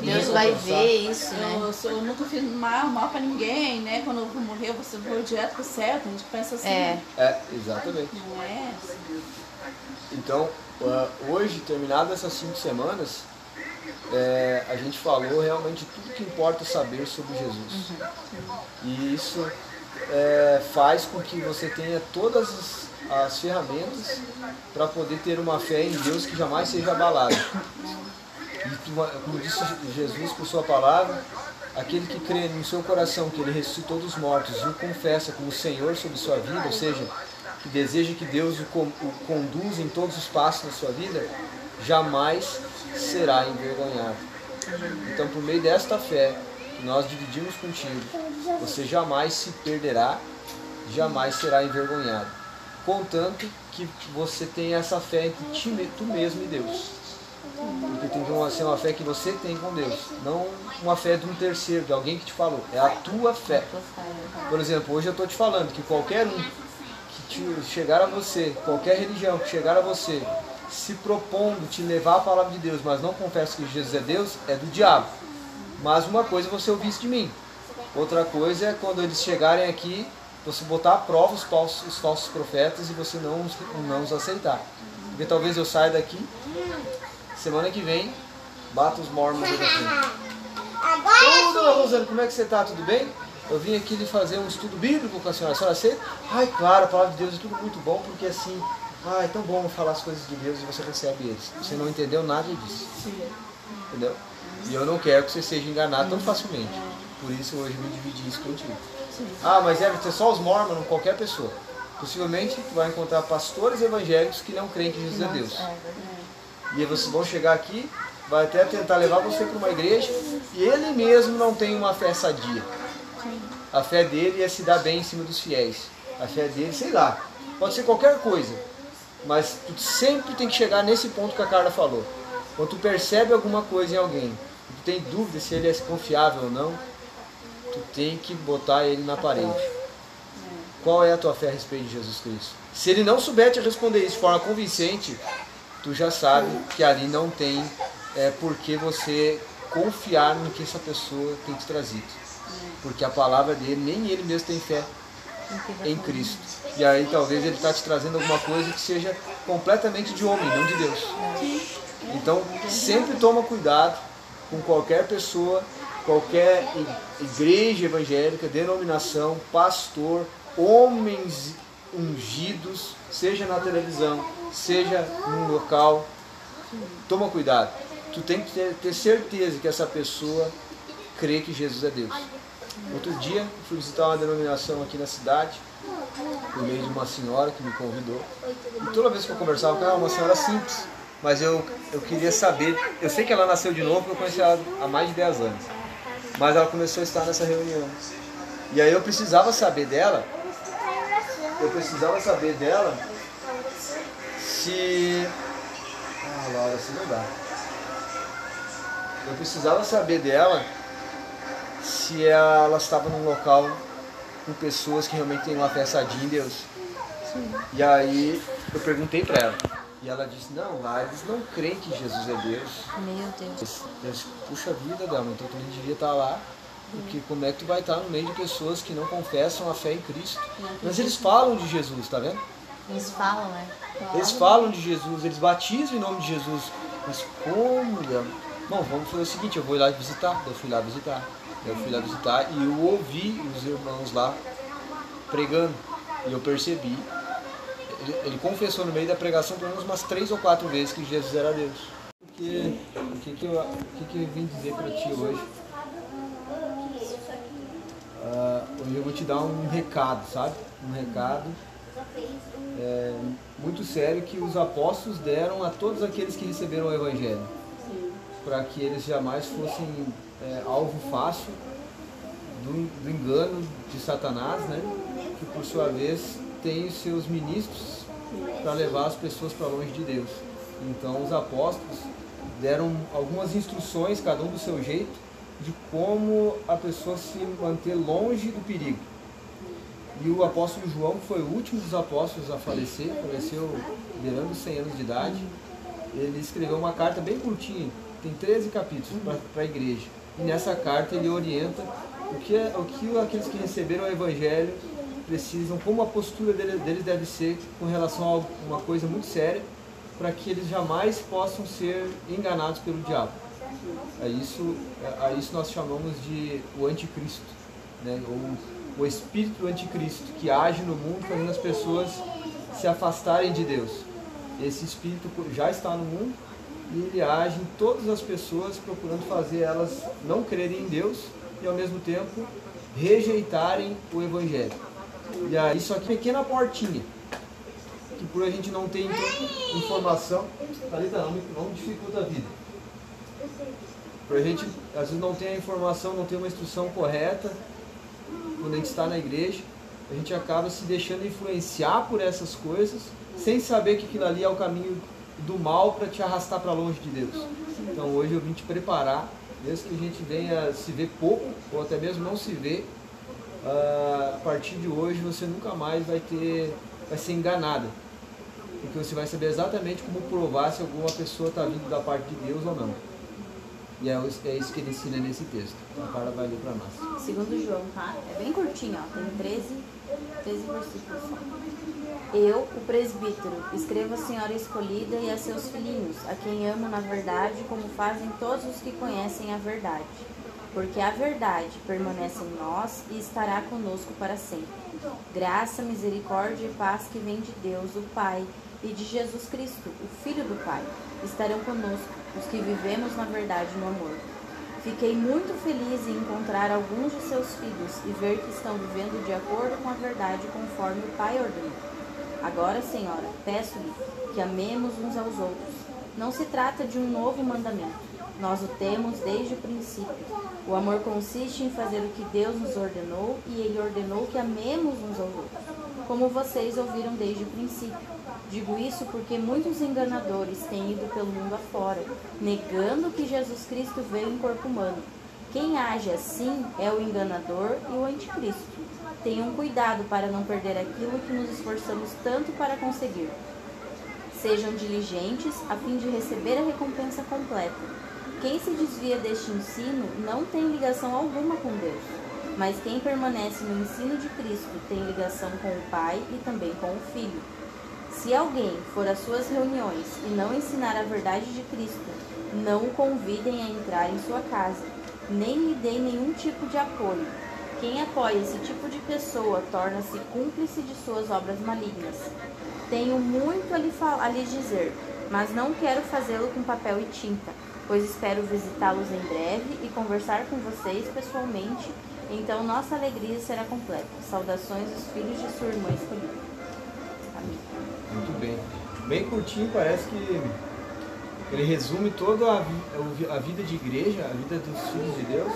Deus vai ver isso, né? Eu, sou, eu nunca fiz mal, mal pra ninguém, né? Quando eu vou morrer, você vou direto pro céu, a gente pensa assim. É, é exatamente. Não é assim. Então, hoje, terminadas essas cinco semanas, é, a gente falou realmente tudo que importa saber sobre Jesus. Uhum. E isso é, faz com que você tenha todas as, as ferramentas para poder ter uma fé em Deus que jamais seja abalada. E como disse Jesus por sua palavra, aquele que crê no seu coração que ele ressuscitou dos mortos e o confessa como Senhor sobre sua vida, ou seja, que deseja que Deus o, o conduza em todos os passos da sua vida, jamais será envergonhado. Então, por meio desta fé que nós dividimos contigo, você jamais se perderá, jamais será envergonhado. Contanto que você tenha essa fé entre ti, tu mesmo e Deus. Porque tem que ser uma fé que você tem com Deus, não uma fé de um terceiro, de alguém que te falou. É a tua fé. Por exemplo, hoje eu estou te falando que qualquer um que chegar a você, qualquer religião que chegar a você, se propondo te levar a palavra de Deus, mas não confessa que Jesus é Deus, é do diabo. Mas uma coisa você ouvisse de mim. Outra coisa é quando eles chegarem aqui, você botar à prova os falsos, os falsos profetas e você não, não os aceitar. Porque talvez eu saia daqui, semana que vem, bata os mormons aqui. Ô, dona Rosana, como é que você está? Tudo bem? Eu vim aqui lhe fazer um estudo bíblico com a senhora. A senhora aceita? Ai, claro, a palavra de Deus é tudo muito bom, porque assim, ah, é tão bom falar as coisas de Deus e você recebe eles. Você não entendeu nada disso. Entendeu? E eu não quero que você seja enganado tão facilmente. Por isso hoje eu me dividi isso contigo. Ah, mas deve ter só os mormons, qualquer pessoa. Possivelmente tu vai encontrar pastores evangélicos que não creem que Jesus é Deus. E aí vocês vão chegar aqui, vai até tentar levar você para uma igreja e ele mesmo não tem uma fé sadia. A fé dele é se dar bem em cima dos fiéis. A fé dele, sei lá, pode ser qualquer coisa. Mas tu sempre tem que chegar nesse ponto que a Carla falou. Quando tu percebe alguma coisa em alguém, tu tem dúvida se ele é confiável ou não, tu tem que botar ele na parede. Qual é a tua fé a respeito de Jesus Cristo? Se ele não souber te responder isso de forma convincente, tu já sabe que ali não tem é, por que você confiar no que essa pessoa tem te trazido. Porque a palavra dele, nem ele mesmo tem fé em Cristo. E aí talvez ele está te trazendo alguma coisa que seja completamente de homem, não de Deus. Então sempre toma cuidado com qualquer pessoa, qualquer igreja evangélica, denominação, pastor, homens ungidos, seja na televisão, seja num local. Toma cuidado. Tu tem que ter, certeza que essa pessoa crê que Jesus é Deus. Outro dia fui visitar uma denominação aqui na cidade, por meio de uma senhora que me convidou. E toda vez que eu conversava com ela, uma senhora simples, mas eu, eu queria saber. Eu sei que ela nasceu de novo, porque eu conheci ela há mais de 10 anos. Mas ela começou a estar nessa reunião. E aí eu precisava saber dela. Eu precisava saber dela se. Ah, Laura, assim não dá. Eu precisava saber dela se ela estava num local com pessoas que realmente têm uma sadia em Deus. Sim. E aí eu perguntei para ela. E ela disse, não, lá eles não creem que Jesus é Deus. Meu Deus. Eu disse, puxa vida, Delma, então tu não devia estar lá. Porque como é que tu vai estar no meio de pessoas que não confessam a fé em Cristo? Mas eles falam de Jesus, tá vendo? Eles falam, né? Eles falam de Jesus, eles batizam em nome de Jesus. Mas como, Delma? Bom, vamos fazer o seguinte, eu vou ir lá visitar. Eu fui lá visitar. Eu fui lá visitar e eu ouvi os irmãos lá pregando. E eu percebi ele, ele, confessou no meio da pregação pelo menos umas três ou quatro vezes que Jesus era Deus. Porque, o que, que, eu, o que, que eu vim dizer para ti hoje? Uh, hoje eu vou te dar um recado, sabe? Um recado é, muito sério que os apóstolos deram a todos aqueles que receberam o Evangelho. Para que eles jamais fossem é, alvo fácil do, do engano de Satanás, né? Que por sua vez tem os seus ministros para levar as pessoas para longe de Deus. Então os apóstolos deram algumas instruções, cada um do seu jeito, de como a pessoa se manter longe do perigo. E o apóstolo João foi o último dos apóstolos a falecer, faleceu beirando 100 anos de idade. Ele escreveu uma carta bem curtinha, tem 13 capítulos para a igreja. E nessa carta ele orienta o que, é, o que aqueles que receberam o Evangelho precisam, como a postura deles deve ser com relação a uma coisa muito séria, para que eles jamais possam ser enganados pelo diabo. É isso, a isso nós chamamos de o anticristo, né? ou o espírito do anticristo, que age no mundo fazendo as pessoas se afastarem de Deus. Esse espírito já está no mundo e ele age em todas as pessoas, procurando fazer elas não crerem em Deus e ao mesmo tempo rejeitarem o Evangelho. E aí, só que pequena portinha, que por a gente não ter informação, Thalita, não, não dificulta a vida. Por a gente, às vezes, não ter a informação, não ter uma instrução correta, quando a gente está na igreja, a gente acaba se deixando influenciar por essas coisas, sem saber que aquilo ali é o caminho do mal para te arrastar para longe de Deus. Então hoje eu vim te preparar, mesmo que a gente venha se ver pouco, ou até mesmo não se ver, a partir de hoje você nunca mais vai ter, vai ser enganada. Porque você vai saber exatamente como provar se alguma pessoa está vindo da parte de Deus ou não. E é, é isso que ele ensina nesse texto. A Carla vai ler para nós. Segundo João, tá? É bem curtinho, ó. Tem 13, 13 versículos só. Eu, o presbítero, escrevo a senhora escolhida e a seus filhinhos, a quem amo na verdade, como fazem todos os que conhecem a verdade. Porque a verdade permanece em nós e estará conosco para sempre. Graça, misericórdia e paz que vem de Deus, o Pai, e de Jesus Cristo, o Filho do Pai, estarão conosco, os que vivemos na verdade no amor. Fiquei muito feliz em encontrar alguns de seus filhos e ver que estão vivendo de acordo com a verdade conforme o Pai ordenou. Agora, Senhora, peço-lhe que amemos uns aos outros. Não se trata de um novo mandamento. Nós o temos desde o princípio. O amor consiste em fazer o que Deus nos ordenou e Ele ordenou que amemos uns aos outros, como vocês ouviram desde o princípio. Digo isso porque muitos enganadores têm ido pelo mundo afora, negando que Jesus Cristo veio em corpo humano. Quem age assim é o enganador e o anticristo. Tenham cuidado para não perder aquilo que nos esforçamos tanto para conseguir. Sejam diligentes a fim de receber a recompensa completa. Quem se desvia deste ensino não tem ligação alguma com Deus, mas quem permanece no ensino de Cristo tem ligação com o Pai e também com o Filho. Se alguém for às suas reuniões e não ensinar a verdade de Cristo, não o convidem a entrar em sua casa, nem lhe deem nenhum tipo de apoio quem apoia esse tipo de pessoa torna-se cúmplice de suas obras malignas. Tenho muito a lhe, a lhe dizer, mas não quero fazê-lo com papel e tinta, pois espero visitá-los em breve e conversar com vocês pessoalmente, então nossa alegria será completa. Saudações dos filhos de sua irmã escolhida. Amém. Muito bem. Bem curtinho, parece que ele resume toda a, a vida de igreja, a vida dos filhos de Deus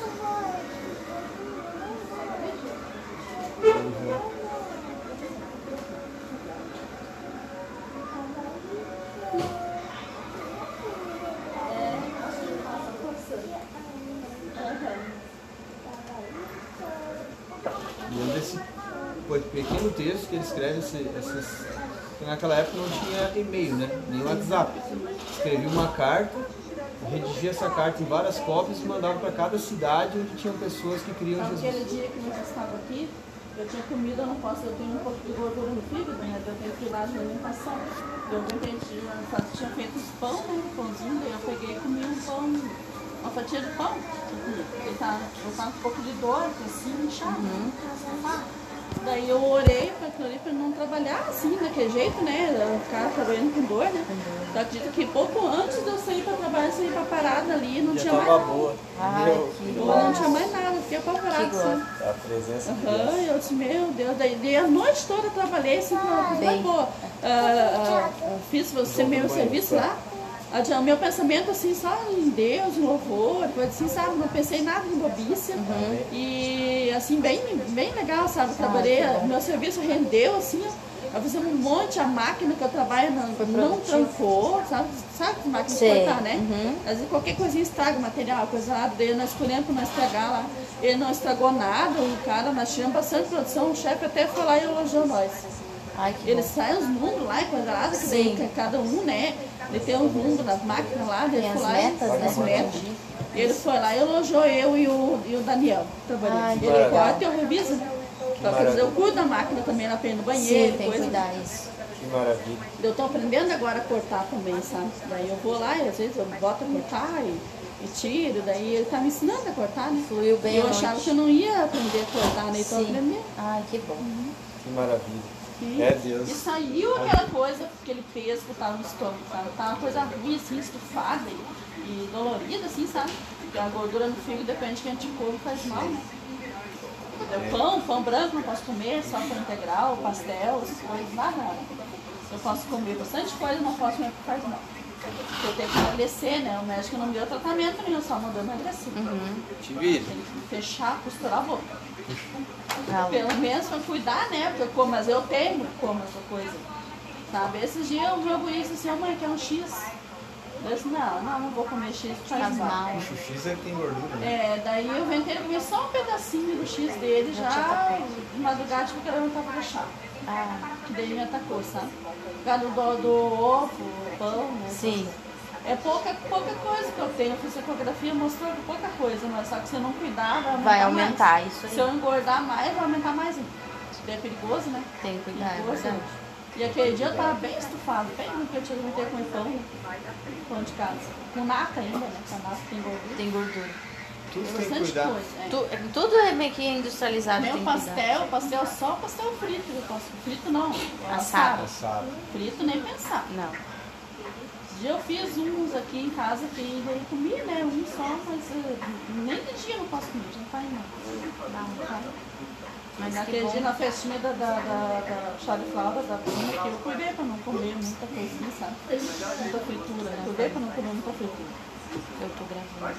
esse pequeno texto que ele escreve, esse, esses, naquela época não tinha e-mail, né? nem WhatsApp. Escrevia uma carta, redigia essa carta em várias cópias e mandava para cada cidade onde tinham pessoas que criam Jesus. Aquele dia que nós estávamos aqui, eu tinha comida, eu não posso, eu tenho um pouco de gordura no fígado, né? Eu tenho que lá de alimentação. Eu entendi, tinha feito os pão, né? Pãozinho, daí eu peguei e comi um pão, uma fatia de pão. Ele tá, eu tava um pouco de dor, assim, inchado. Uhum. Daí eu orei pra ali pra não trabalhar assim, daquele jeito, né? Ficar trabalhando com dor, né? Tu acredita que pouco antes de eu sair pra trabalhar, eu saí pra parada ali, não Já tinha mais boa. Ai, Meu, que Eu não tinha mais nada, eu fiquei apavorada. Assim. A presença de Aham, Deus. eu disse, meu Deus, daí, daí a noite toda eu trabalhei assim, pô, ah, ah, ah, fiz você meu serviço tá? lá. Ah, O meu pensamento assim, só em Deus, louvor, coisa assim, sabe? Não pensei nada em bobice. E assim, bem, bem legal, sabe? Trabalhei, que bom. meu serviço rendeu assim. Eu fiz um monte, a máquina que eu trabalho não, não trancou, sabe? Sabe máquinas de Sei. cortar, né? Uhum. Às vezes qualquer coisinha estraga o material, coisa lá, daí nós escolhemos pra não estragar lá. Ele não estragou nada, o cara, nós tivemos bastante produção, o chefe até foi lá e elogiou nós. Ai, que Ele bom. sai os números lá e coisa lá, que daí Sim. que cada um, né? Ele tem os números das máquinas lá, ele as foi lá metas, né? as metas. Ele foi lá e elogiou eu e o, e o Daniel, que ele corta e eu reviso. Só que eu cuido da máquina também, na frente do banheiro, Sim, tem que coisa. cuidar isso. Que maravilha. Eu tô aprendendo agora a cortar também, sabe? Daí eu vou lá e às vezes eu boto a cortar e, e tiro, daí ele tá me ensinando a cortar, né? Fluiu bem E eu achava que eu não ia aprender a cortar, né? Então aprendi. Ai, que bom. Que maravilha. E- É Deus. E saiu aquela coisa, aquele peso que tava no estômago, sabe? Tava uma coisa ruim, assim, estufada e, dolorida, assim, sabe? Porque a gordura no fígado, depende de quem a gente come, faz mal, né? O pão, pão branco não posso comer, só pão integral, pastel, essas coisas, nada. Eu posso comer bastante coisa, não posso comer porque faz mal. Porque eu tenho que emagrecer, né? O médico não me deu tratamento nenhum, só mandou emagrecer. Te vira. Tem que fechar, costurar a boca. Não. [laughs] Pelo menos pra cuidar, né? Porque eu como, mas eu tenho como essa coisa. Sabe? Esses dias o jogo isso assim, ô mãe, quer um X? Eu disse, não, não, não vou comer X, faz Faz mal. mal. O X é que tem gordura, né? É, daí eu inventei comer só um pedacinho do X dele já de madrugada, tipo, que ela não tava deixar. Ah, Que daí me atacou, sabe? Por causa do, do ovo, pão, né? sim. É pouca, pouca coisa que eu tenho. Eu fiz ecografia, mostrou pouca coisa, mas só que se eu não cuidar, vai aumentar. Vai mais. aumentar isso Se eu aí. engordar mais, vai aumentar mais ainda. É perigoso, né? Tem que cuidar, é Perigoso. E aquele dia eu tava bem estufado, bem no que eu tinha que com pão, pão de casa. Com nata ainda, né? Com a nata tem gordura. Tem gordura. Tudo Tem tem que bastante cuidar. coisa. É. Tu- tudo é meio que industrializado. Cuidar. pastel, pastel só pastel frito. Eu posso. Frito não. Assado. Assado. Frito nem pensar. Não. Esse dia eu fiz uns aqui em casa que daí comi, né? Um só, mas eh, nem de dia eu não posso comer, já não faz não. Não, não faz. Mas bom. dia na festinha da, da, da, da da prima, que eu cuidei pra não comer muita coisinha, sabe? Muita fritura, né? Cuidei pra não comer muita fritura. Eu tô gravando.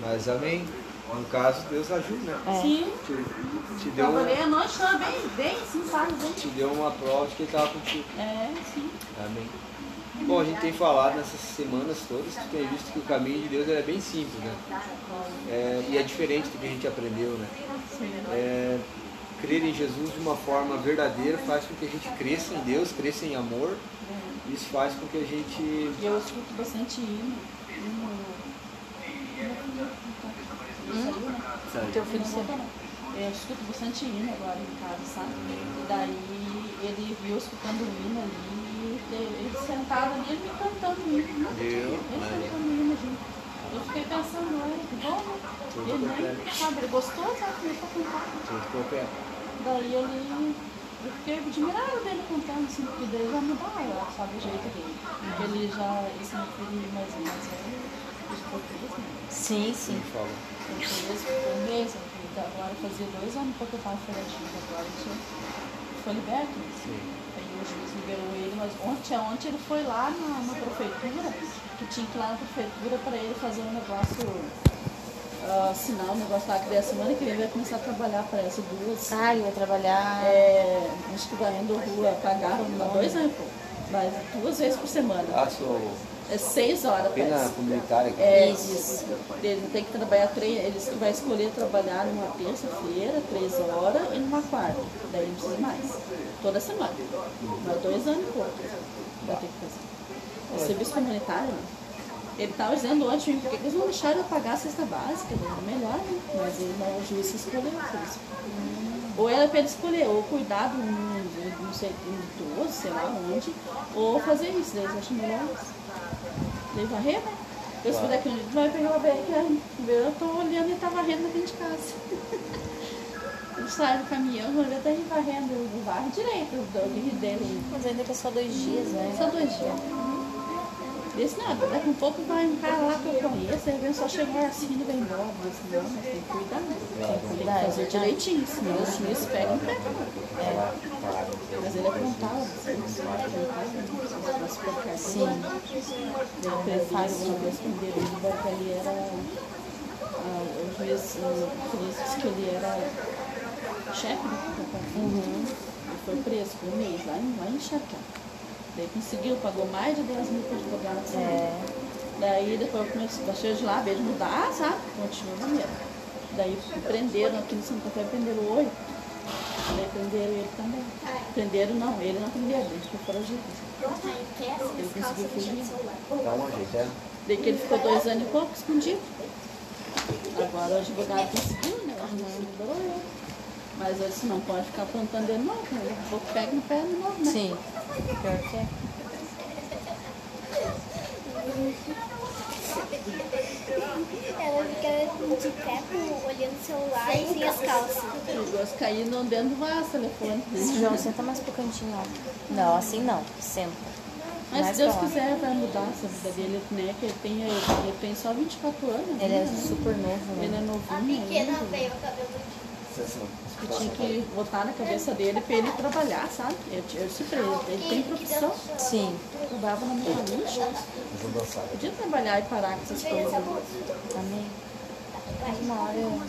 Mas amém. No caso, Deus ajuda, né? É. Sim, Te, te, deu, trabalhei a noite toda bem, bem, sim, sabe? Bem. te deu uma prova de que ele estava contigo. É, sim. Amém. Bom, a gente tem falado nessas semanas todas, tu tem visto que o caminho de Deus é bem simples, né? É, e é diferente do que a gente aprendeu, né? É, crer em Jesus de uma forma verdadeira faz com que a gente cresça em Deus, cresça em amor. Isso faz com que a gente. E eu escuto bastante hino. Hum? Né? Teu filho não. Eu escuto bastante hino agora em casa, sabe? E daí ele viu escutando o hino ali, ele sentado ali, ele me cantando hino. Ele cantando o hino junto. Eu fiquei pensando, olha, que bom, né? Ele nem, sabe, ele gostou, sabe? Começou a cantar. Daí ele. Eu fiquei admirada dele cantando, assim, porque daí já mudava, sabe, o jeito dele. Porque ele já. Esse meu filho mais, mais velho, né? Sim, sim. Ele fala. Português, português, então, agora fazia dois anos que eu tava federativo, agora ele foi liberto. Sim. Aí o juiz liberou ele, mas ontem, ontem ele foi lá na, na prefeitura, que tinha que ir lá na prefeitura para ele fazer um negócio, ah, assinar um negócio lá que daí a semana que vem vai começar a trabalhar para essas duas. Ah, ele vai trabalhar. É, acho que vai indo rua, pagaram dois anos, pô. Mas duas vezes por semana. A sua É seis horas, pena parece. comunitária. É, Isso. Ele tem que trabalhar três, ele vai escolher trabalhar numa terça-feira, três horas, e numa quarta. Daí não precisa mais. Toda semana. Mas dois anos e pouco. Vai ter que fazer. É serviço comunitário, né? Ele estava dizendo ontem, por que que eles não deixaram eu pagar a cesta básica? Era melhor, né? Mas ele não, o juiz escolheu o serviço. Ou era para ele escolher, ou cuidar de um, não sei, um idoso, sei lá onde, ou fazer isso. Daí eles acham melhor isso. Daí varrer, né? Eu se daqui um dia vai pegar o velho que eu tô olhando e tá varrendo dentro de casa. [laughs] sai do caminhão, quando eu tô varrendo o barro direito do dele. Mas ainda que é só dois dias, né? Só dois dias. Disse, nada, daqui um pouco vai um cara lá que eu conheço, aí vem só chegar assim e vai embora. Eu disse, não, mas tem que cuidar. Tem que cuidar, fazer direitinho, senão os filhos pegam e pegam. É. Mas ele aprontava, assim, aprontava, se. Sim. Ele prefiro uma vez prenderam ele, porque ele era. o juiz, o que ele era chefe do departamento. Ele foi preso por um mês lá em, lá em Chacão. Daí conseguiu, pagou mais de 10 mil para advogado. sabe? É. Daí depois começou, baixou de lá, veio de mudar, sabe? Continua na mesma. Daí prenderam aqui no Santa Fé, prenderam oito. Daí prenderam ele também. Prenderam não, ele não prenderam, ele foi foragido. Ele conseguiu fugir. Dá um jeito, é? Daí que ele ficou dois anos e pouco escondido. Agora o advogado conseguiu, né? O advogado liberou ele. Mas ele disse, não pode ficar de novo, né? Daqui a pouco pega no pé de novo, né? Sim. Pior que é. Ela fica de pé olhando o celular e sem as calças. Perigoso cair não dentro do vaso, telefone. João, senta mais pro cantinho, ó. Não, assim não. Senta. Mas Mais se Deus quiser, vai mudar essa vida dele, né? Que ele tem, ele tem só 24 anos. Ele é né? super novo, Ele né? é novinho ainda. veio o cabelo Que tinha que botar na cabeça dele pra ele trabalhar, sabe? Eu, eu pra ele, tem profissão. Sim. Trabalhava na minha lixa. Podia trabalhar e parar com essas coisas. Amém. Mas uma hora o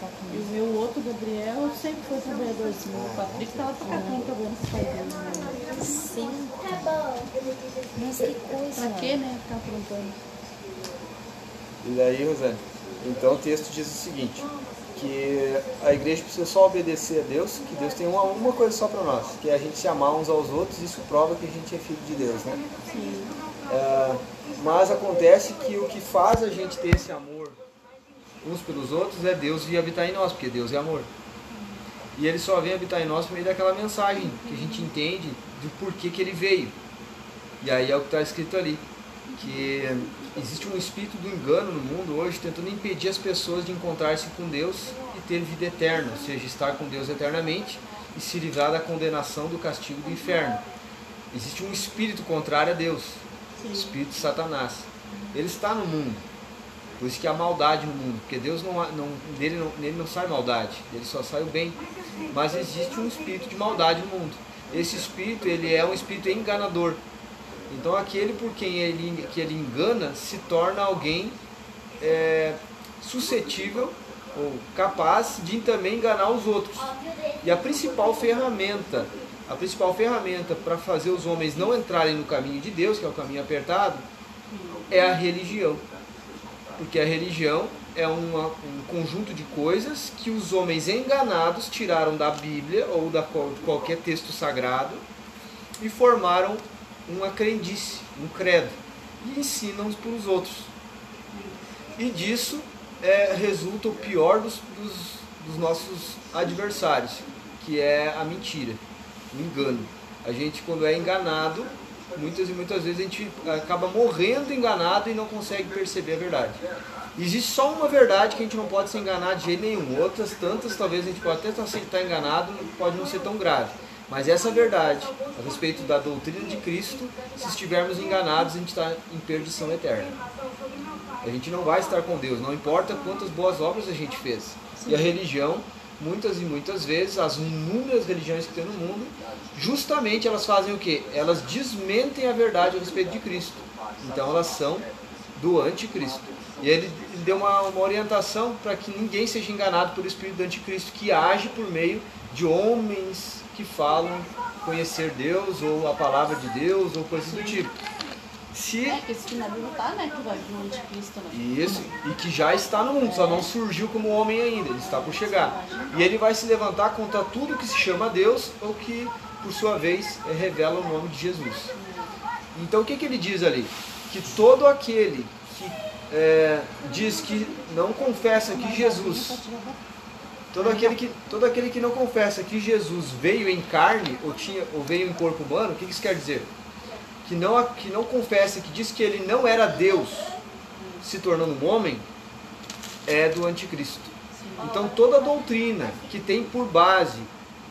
tá E o meu outro, Gabriel, sempre foi trabalhadorzinho. O Patrick tava pra cartão trabalhando com dele. Né? Sim. Tá bom. Mas que coisa. Pra quê, né? Ficar aprontando. E daí, Rosane, então o texto diz o seguinte, que a igreja precisa só obedecer a Deus, que Deus tem uma, uma coisa só para nós, que é a gente se amar uns aos outros, isso prova que a gente é filho de Deus, né? Sim. É, mas acontece que o que faz a gente ter esse amor uns pelos outros é Deus vir habitar em nós, porque Deus é amor. E ele só vem habitar em nós por meio daquela mensagem que a gente entende do porquê que ele veio. E aí é o que está escrito ali, que existe um espírito do engano no mundo hoje tentando impedir as pessoas de encontrar-se com Deus e ter vida eterna, ou seja, estar com Deus eternamente e se livrar da condenação do castigo do inferno. Existe um espírito contrário a Deus, o espírito de Satanás. Ele está no mundo, por isso que há maldade no mundo, porque Deus não, não, dele, não, nele não sai maldade, dele só sai o bem. Mas existe um espírito de maldade no mundo. Esse espírito ele é um espírito enganador. Então aquele por quem ele, que ele engana se torna alguém é, suscetível ou capaz de também enganar os outros. E a principal ferramenta, a principal ferramenta para fazer os homens não entrarem no caminho de Deus, que é o caminho apertado, é a religião. Porque a religião é uma- um conjunto de coisas que os homens enganados tiraram da Bíblia ou da, de qualquer texto sagrado e formaram uma crendice, um credo, e ensinam para os outros. E disso é, resulta o pior dos, dos, dos nossos adversários, que é a mentira, o engano. A gente, quando é enganado, muitas e muitas vezes a gente acaba morrendo enganado e não consegue perceber a verdade. Existe só uma verdade que a gente não pode se enganar de jeito nenhum. Outras tantas, talvez a gente pode até estar enganado, pode não ser tão grave. Mas essa verdade, a respeito da doutrina de Cristo, se estivermos enganados, a gente está em perdição eterna. A gente não vai estar com Deus, não importa quantas boas obras a gente fez. E a religião, muitas e muitas vezes, as inúmeras religiões que tem no mundo, justamente elas fazem o quê? Elas desmentem a verdade a respeito de Cristo. Então elas são do anticristo. E ele deu uma, uma orientação para que ninguém seja enganado pelo espírito do anticristo, que age por meio de homens que falam conhecer Deus, ou a palavra de Deus, ou coisas do tipo. Se É, que esse que na Bíblia tá, né? Que vai vir o anticristo, né? isso, e que já está no mundo, só não surgiu como homem ainda, ele está por chegar. E ele vai se levantar contra tudo que se chama Deus ou que, por sua vez, revela o nome de Jesus. Então o que, que ele diz ali? Que todo aquele que eh, diz que não confessa que Jesus, todo aquele que, todo aquele que não confessa que Jesus veio em carne ou, tinha, ou veio em corpo humano, o que, isso quer dizer? que não, que não confessa, que diz que ele não era Deus, se tornando um homem, é do anticristo. Então toda doutrina que tem por base,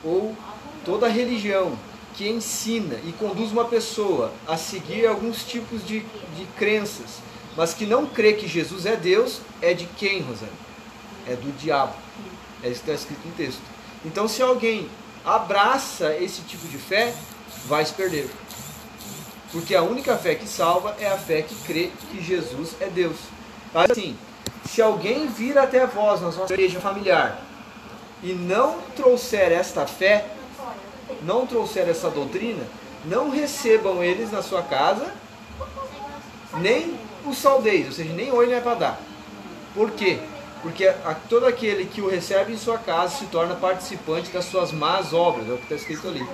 ou toda religião que ensina e conduz uma pessoa a seguir alguns tipos de, de crenças, mas que não crê que Jesus é Deus, é de quem, Rosane? É do diabo. É isso que está escrito no texto. Então, se alguém abraça esse tipo de fé, vai se perder. Porque a única fé que salva é a fé que crê que Jesus é Deus. Mas assim, se alguém vir até vós na nossa igreja familiar e não trouxer esta fé, não trouxer essa doutrina, não recebam eles na sua casa, nem os saldeis, ou seja, nem não é para dar. Por quê? Porque a, todo aquele que o recebe em sua casa se torna participante das suas más obras, é o que está escrito ali.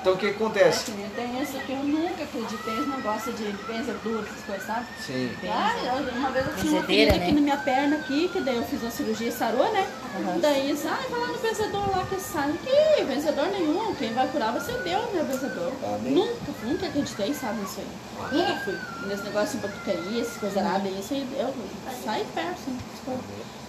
Então o que acontece? Tem isso que eu nunca acreditei, esse negócio de benzedura, essas coisas, sabe? Sim. Ah, eu- uma vez eu tinha uma ferida aqui né? na minha perna aqui, que daí eu fiz uma cirurgia e sarou, né? Uhum. Daí, ah, vai lá no benzedor lá que sai. Que benzedor nenhum, quem vai curar vai ser Deus, né, benzedor. Amém. Nunca, nunca acreditei, sabe, nisso aí. Nunca fui. Nesse negócio de batucaria, essas coisas erradas, isso aí, eu saí perto, assim.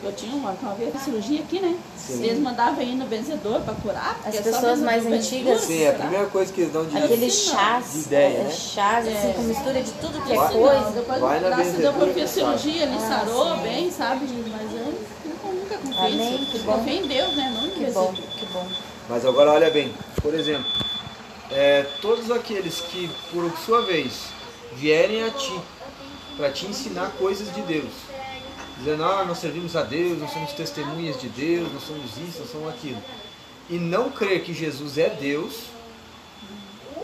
Eu tinha uma, uma vez cirurgia aqui, né? Eles mandavam ir no benzedor pra curar. As é pessoas mais antigas- Sim, é a primeira coisa que eles dão de Aqueles Assim, não. chás, De ideia, é, né? chás assim, É. com mistura de tudo que é coisa. depois, Vai na Deus, eu fiz cirurgia, ele Ah, sarou sim. bem, sabe? Mas eu nunca, nunca confiei Amém, isso. que bom. Confio em Deus, né? Não em Que bom, que bom. Mas agora olha bem, por exemplo, é, todos aqueles que por sua vez vierem a ti para te ensinar coisas de Deus, dizendo, ah, nós servimos a Deus, nós somos testemunhas de Deus, nós somos isso, nós somos aquilo, e não crer que Jesus é Deus,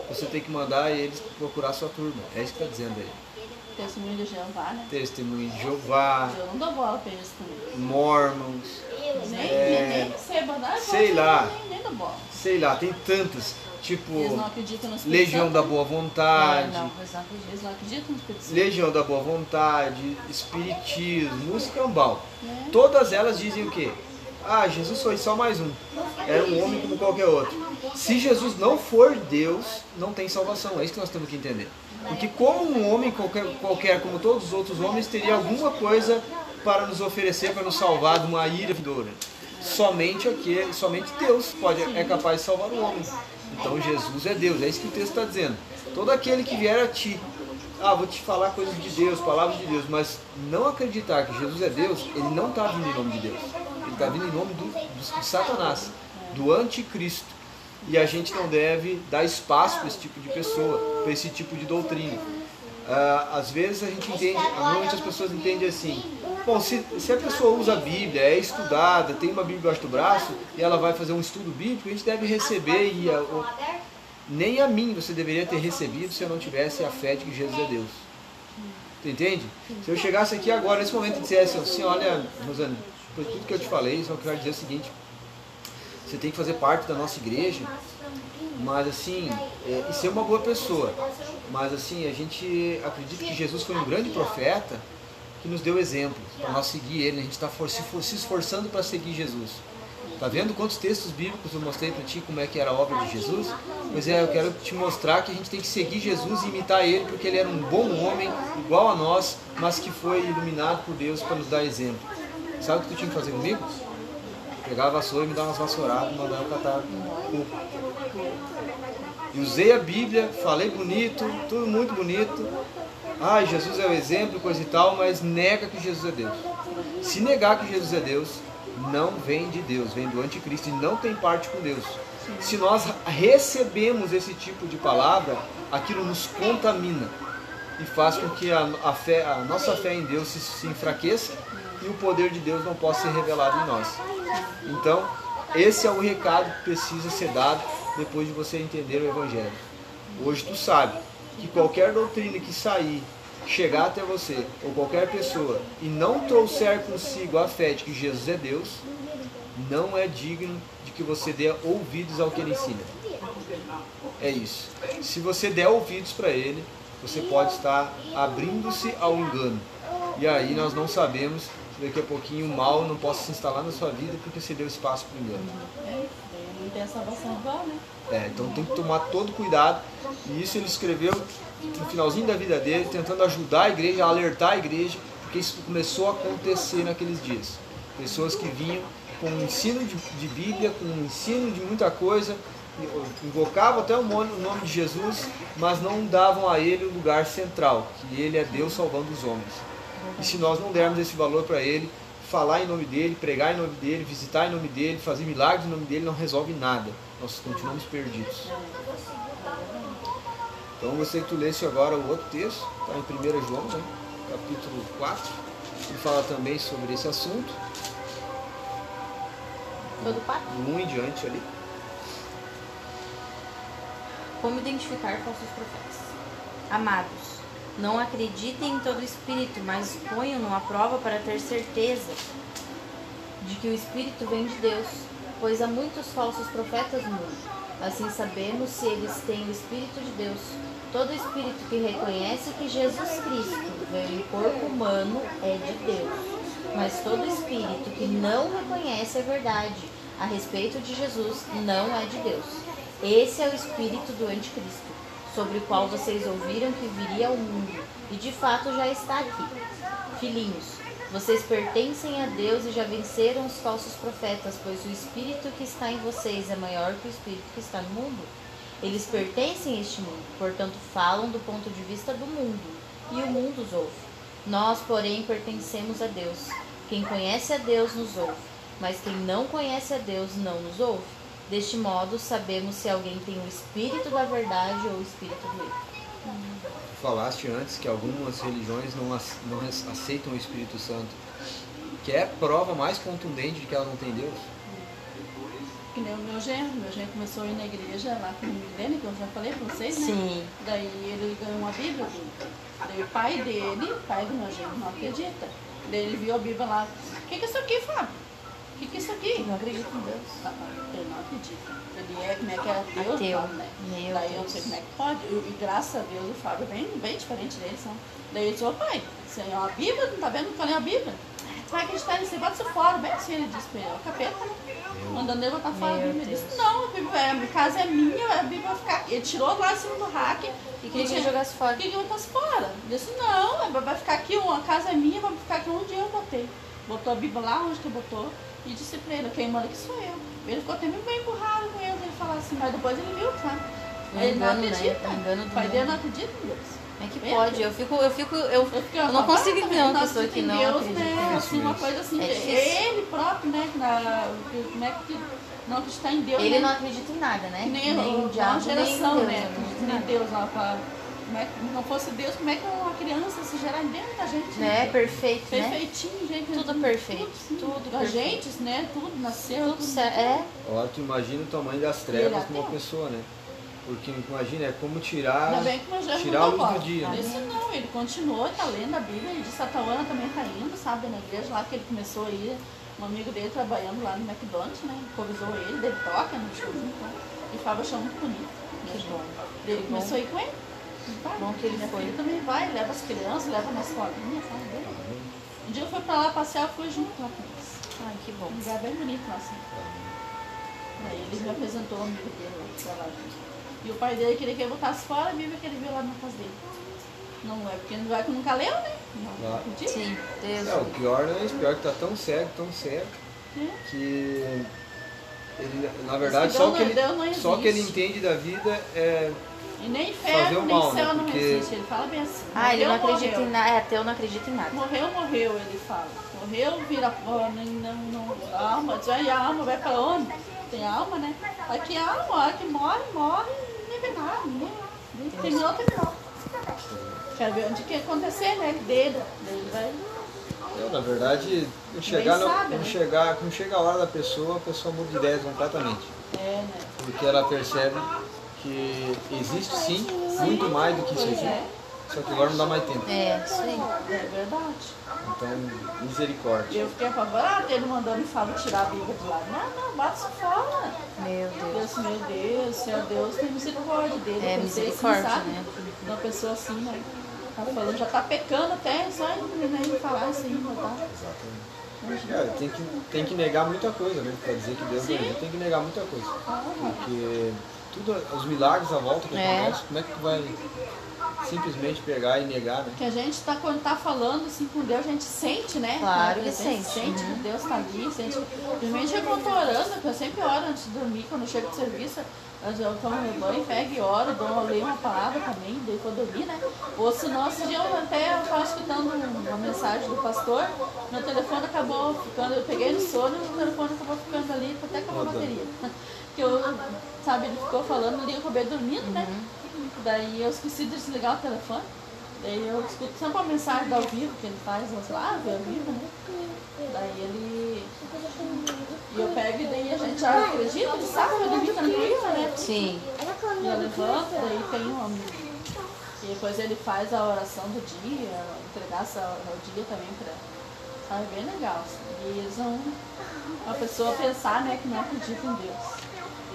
você tem que mandar eles procurar sua turma. É isso que está dizendo aí. Testemunho de Jeová, né? Testemunho de Jeová, Eu não dou bola pra eles também. Mormons, Nem, É. nem, nem sei, Sei lá. Nem, nem dou bola. sei lá, tem tantas, tipo Legião da né? Boa É, Vontade, não, eles não acreditam. Eles não acreditam no Espírito Santo. Legião da Boa Vontade, Espiritismo, música cambal. É. Todas elas dizem o quê? Ah, Jesus foi só mais um. Era um homem como qualquer outro. Se Jesus não for Deus, não tem salvação. É isso que nós temos que entender. Porque como um homem qualquer, qualquer como todos os outros homens, teria alguma coisa para nos oferecer, para nos salvar de uma ira vindoura. Somente aquele, somente Deus pode, é capaz de salvar o homem. Então Jesus é Deus, é isso que o texto está dizendo. Todo aquele que vier a ti, ah, vou te falar coisas de Deus, palavras de Deus, mas não acreditar que Jesus é Deus, ele não está vindo em nome de Deus. Ele está vindo em nome do, do- de Satanás, do anticristo. E a gente não deve dar espaço para esse tipo de pessoa, para esse tipo de doutrina. Ah, às vezes a gente entende, normalmente as pessoas entendem assim, bom, se, se a pessoa usa a Bíblia, é estudada, tem uma Bíblia embaixo do braço, e ela vai fazer um estudo bíblico, a gente deve receber e a- o- nem a mim você deveria ter recebido se eu não tivesse a fé de que Jesus é Deus. Tu entende? Se eu chegasse aqui agora, nesse momento, e dissesse assim, olha, Rosane, foi tudo que eu te falei, só quero dizer o seguinte, você tem que fazer parte da nossa igreja, mas assim, é, e ser uma boa pessoa. Mas assim, a gente acredita que Jesus foi um grande profeta que nos deu exemplo para nós seguir ele. A gente está se, for- se esforçando para seguir Jesus. Tá vendo quantos textos bíblicos eu mostrei para ti como é que era a obra de Jesus? Pois é, eu quero te mostrar que a gente tem que seguir Jesus e imitar ele, porque ele era um bom homem, igual a nós, mas que foi iluminado por Deus para nos dar exemplo. Sabe o que tu tinha que fazer comigo? Pegar a vassoura e me dar umas vassouradas mandar eu catar cu. E usei a Bíblia, falei bonito, tudo muito bonito. Ai, Jesus é o exemplo, coisa e tal, mas nega que Jesus é Deus. Se negar que Jesus é Deus, não vem de Deus, vem do anticristo e não tem parte com Deus. Se nós recebemos esse tipo de palavra, aquilo nos contamina e faz com que a, a fé, a nossa fé em Deus se, se enfraqueça e o poder de Deus não possa ser revelado em nós. Então, esse é o recado que precisa ser dado depois de você entender o Evangelho. Hoje tu sabe que qualquer doutrina que sair, chegar até você, ou qualquer pessoa, e não trouxer consigo a fé de que Jesus é Deus, não é digno de que você dê ouvidos ao que ele ensina. É isso. Se você der ouvidos para ele, você pode estar abrindo-se ao engano. E aí nós não sabemos se daqui a pouquinho o mal não possa se instalar na sua vida porque você deu espaço para o engano. É, não tem a salvação igual, né? É, então tem que tomar todo cuidado. E isso ele escreveu no finalzinho da vida dele, tentando ajudar a igreja, alertar a igreja, porque isso começou a acontecer naqueles dias. Pessoas que vinham com um ensino de, de Bíblia, com um ensino de muita coisa, invocavam até o nome de Jesus, mas não davam a ele o lugar central, que ele é Deus salvando os homens. E se nós não dermos esse valor para ele, falar em nome dele, pregar em nome dele, visitar em nome dele, fazer milagres em nome dele, não resolve nada. Nós continuamos perdidos. Então você que tu lesse agora o outro texto, está em 1 João, né? capítulo 4, que fala também sobre esse assunto. Todo 4? 1 em diante ali. Como identificar falsos profetas? Amados, não acreditem em todo espírito, mas ponham-no à prova para ter certeza de que o espírito vem de Deus, pois há muitos falsos profetas no mundo. Assim sabemos se eles têm o espírito de Deus. Todo espírito que reconhece que Jesus Cristo veio em corpo humano é de Deus. Mas todo espírito que não reconhece a verdade a respeito de Jesus não é de Deus. Esse é o espírito do anticristo, sobre o qual vocês ouviram que viria ao mundo, e de fato já está aqui. Filhinhos, vocês pertencem a Deus e já venceram os falsos profetas, pois o espírito que está em vocês é maior que o espírito que está no mundo. Eles pertencem a este mundo, portanto falam do ponto de vista do mundo, e o mundo os ouve. Nós, porém, pertencemos a Deus. Quem conhece a Deus nos ouve, mas quem não conhece a Deus não nos ouve. Deste modo, sabemos se alguém tem o espírito da verdade ou o espírito do erro. Falaste antes que algumas religiões não, não aceitam o Espírito Santo. Que é prova mais contundente de que ela não tem Deus? Que nem o meu genro. Meu genro começou a ir na igreja lá com o dele, que eu já falei pra vocês, né? Sim. Daí ele ganhou uma Bíblia. Daí o pai dele, pai do meu genro, não acredita. Daí ele viu a Bíblia lá. O que, que é isso aqui, Fábio? O que, que é isso aqui? Não acredito em Deus. Ah, Ele não acredita. Ele é, como é que é Deus, Ateu. não, né? Meu Daí eu não Deus. sei como é que pode. E, e graças a Deus o Fábio é bem, bem diferente dele. São. Daí ele disse, ô pai, você é uma Bíblia, não tá vendo que eu leio a Bíblia? Tu vai acreditar nisso, bota isso fora. Bem assim ele disse pra ele, é o capeta. Mandando ele botar fora a Bíblia. Ele Deus. disse, não, a, Bíblia, é- a casa é minha, a Bíblia vai ficar aqui. Ele tirou lá em cima do rack. E queria que ele jogasse fora. Queria que eu botasse fora. Ele disse, não, vai ficar aqui, a casa é minha, vai ficar aqui onde eu botei. Botou a Bíblia lá onde que botou e disse pra ele, quem manda aqui sou eu. Ele ficou até meio bem empurrado com ele, ele falar assim, mas depois ele viu, sabe? Um ele não engano, né? acredita. Engano do o pai dele não acredita em Deus. É que Bem pode, eu fico, eu fico, eu, fiquei eu não consigo entender uma pessoa que não em Deus, acredita. Né? Isso Assim, uma coisa assim, É é ele próprio, né? que Na, que- como é que não acreditar em Deus, Ele né? não acredita em nada, né? Que nem, nem o- o a diabo, nem geração, Deus, né? não acredita Que em nem. Deus lá, pra, como é que não fosse Deus, como é que uma criança se gerar dentro da gente? Né? Perfeito, né? Perfeitinho, gente. Tudo perfeito, sim. tudo A gente, né? Tudo nasceu. Tudo certo. É, Agora tu imagina o tamanho das trevas de uma pessoa, né? Porque imagina, é como tirar, Ainda bem que meu genro tirar a mudou luz do dia, né? Isso não, ele continuou, tá lendo a Bíblia, ele disse a também tá indo, sabe, na igreja lá que ele começou a ir, um amigo dele trabalhando lá no McDonald's, né? Convidou ele, ele toca no showzinho, então. E o Fábio achou muito bonito. que bom. Ele Que começou a ir com ele. Vai. Bom que ele Minha foi. filha também vai, leva as crianças, leva na escolinha, sabe? Legal. Um dia eu fui pra lá passear, eu fui junto lá com eles. Ai, que bom. Um lugar bem bonito lá, assim. Aí ele me apresentou o amigo dele lá. E o pai dele queria que ele botasse fora a Bíblia que ele viu lá na casa dele. Não é porque não vai que nunca leu, né? Não, Ah. não acredita. Sim, Deus. É, o pior não é isso, pior que tá tão cego, tão cego, É. que ele, na verdade, só que ele, só que ele entende da vida é E nem Fazer inferno, o nem mal, né? céu não Porque- existe. Ele fala bem assim. Ah, ele não acredita morreu. em nada. É, ateu não acredita em nada. Morreu, morreu, ele fala. Morreu, vira não, não, a alma, diz, "Ai, a alma vai pra onde? Tem alma, né? Aqui a alma, a que morre, morre, nem vê nada, nem. Terminou, terminou. Quero ver onde que ia acontecer, né? Dedo. Ele vai. Eu, na verdade, quando chegar, sabe, quando né? chegar, quando chega a hora da pessoa, a pessoa muda de ideia completamente. É, né? Porque ela percebe que existe sim muito mais do que isso aqui. é, Só que agora não dá mais tempo. É, isso aí. é verdade. Então, misericórdia. Eu fiquei apavorada, ele mandou me falar tirar a Bíblia de lá. Não, não, isso fora. Meu Deus. Deus, meu Deus, Senhor Deus, tem misericórdia dele. É, assim, misericórdia, sabe? né? Uma pessoa assim, né? Tá falando, já tá pecando até, só em né, falar assim, não tá? Exatamente. É, tem, que, tem que negar muita coisa, né? Pra dizer que Deus não Sim. existe, tem que negar muita coisa. Ah, Porque tudo, os milagres à volta que É. acontecem, como é que tu vai. simplesmente pegar e negar, né? Que a gente tá, quando tá falando assim com Deus, a gente sente, né? Claro A que gente sente. Sente Uhum. que Deus tá ali, sente. Principalmente quando eu tô orando, que eu sempre oro antes de dormir, quando eu chego do serviço, eu tomo meu banho, pego e oro, dou, leio uma palavra também, daí quando eu dormir, né? Ou senão, esse dia eu até eu tava escutando uma mensagem do pastor, meu telefone acabou ficando, eu peguei no sono e o telefone acabou ficando ali, até acabou a bateria. Que eu, sabe, ele ficou falando ali, eu acabei dormindo, né? Daí eu esqueci de desligar o telefone. Daí eu escuto sempre uma mensagem ao vivo que ele faz, sei lá, ao vivo, né? Daí ele. E eu pego e daí a gente já acredita, ele sabe eu dormi tranquila, né? Sim. E eu levanto, daí tem um. E depois ele faz a oração do dia, entregar o dia também pra. Sabe, bem legal. assim. E eles vão. A pessoa pensar, né, que não acredita em Deus.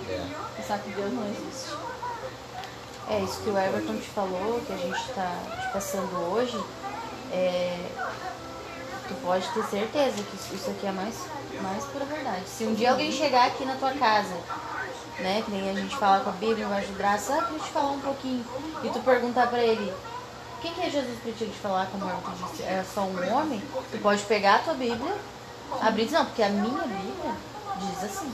É. Pensar que Deus não existe. É isso que o Everton te falou, que a gente está te passando hoje. É, tu pode ter certeza que isso- aqui é mais, mais pura verdade. Se um dia alguém chegar aqui na tua casa, né, que nem a gente fala com a Bíblia, vai ajudar, sabe, deixa eu te falar um pouquinho, e tu perguntar pra ele, quem que é Jesus pra ti te falar, como Everton disse, é só um homem? Tu pode pegar a tua Bíblia, abrir e dizer, não, porque a minha Bíblia diz assim.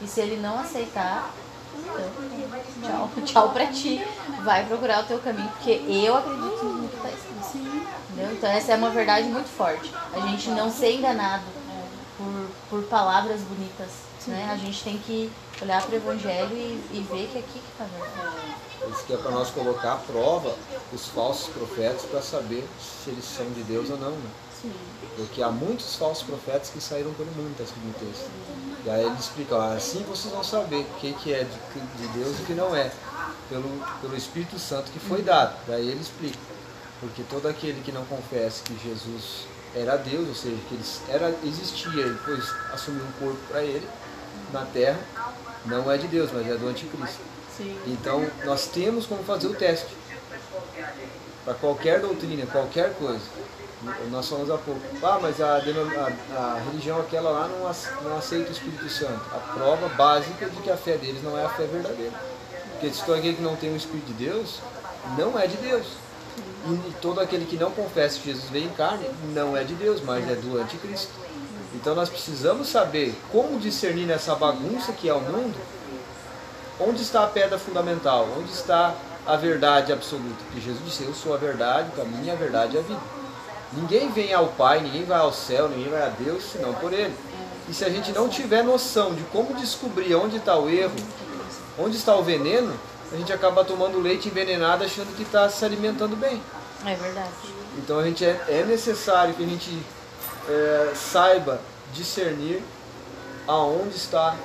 E se ele não aceitar, então, tchau, [laughs] tchau pra ti. Vai procurar o teu caminho, porque eu acredito no que tá escrito. Entendeu? Então essa é uma verdade muito forte. A gente não ser enganado por, por palavras bonitas. Né? A gente tem que olhar para o evangelho e, e ver que aqui que tá verdade. Isso que é para nós colocar à prova os falsos profetas para saber se eles são de Deus ou não. Né? Sim. Porque há muitos falsos profetas que saíram pelo mundo, está escrito no texto. E aí ele explica, ó, assim vocês vão saber o que, que é de, de Deus e o que não é, pelo, pelo Espírito Santo que foi dado. Daí ele explica. Porque todo aquele que não confessa que Jesus era Deus, ou seja, que ele era, existia e depois assumiu um corpo para ele na terra, não é de Deus, mas é do anticristo. Sim. Então, nós temos como fazer o teste. Para qualquer doutrina, qualquer coisa. Nós falamos há pouco. Ah, mas a, a- a religião aquela lá não, não aceita o Espírito Santo. A prova básica de que a fé deles não é a fé verdadeira. Porque se todo aquele que não tem o Espírito de Deus, não é de Deus. E todo aquele que não confessa que Jesus veio em carne, não é de Deus, mas é do anticristo. Então nós precisamos saber como discernir nessa bagunça que é o mundo, onde está a pedra fundamental, onde está a verdade absoluta. Porque Jesus disse, eu sou a verdade, o caminho, a verdade e a vida. Ninguém vem ao Pai, ninguém vai ao céu, ninguém vai a Deus, senão por Ele. E se a gente não tiver noção de como descobrir onde está o erro, onde está o veneno, a gente acaba tomando leite envenenado achando que está se alimentando bem. É verdade. Então a gente é, é necessário que a gente é, saiba discernir aonde está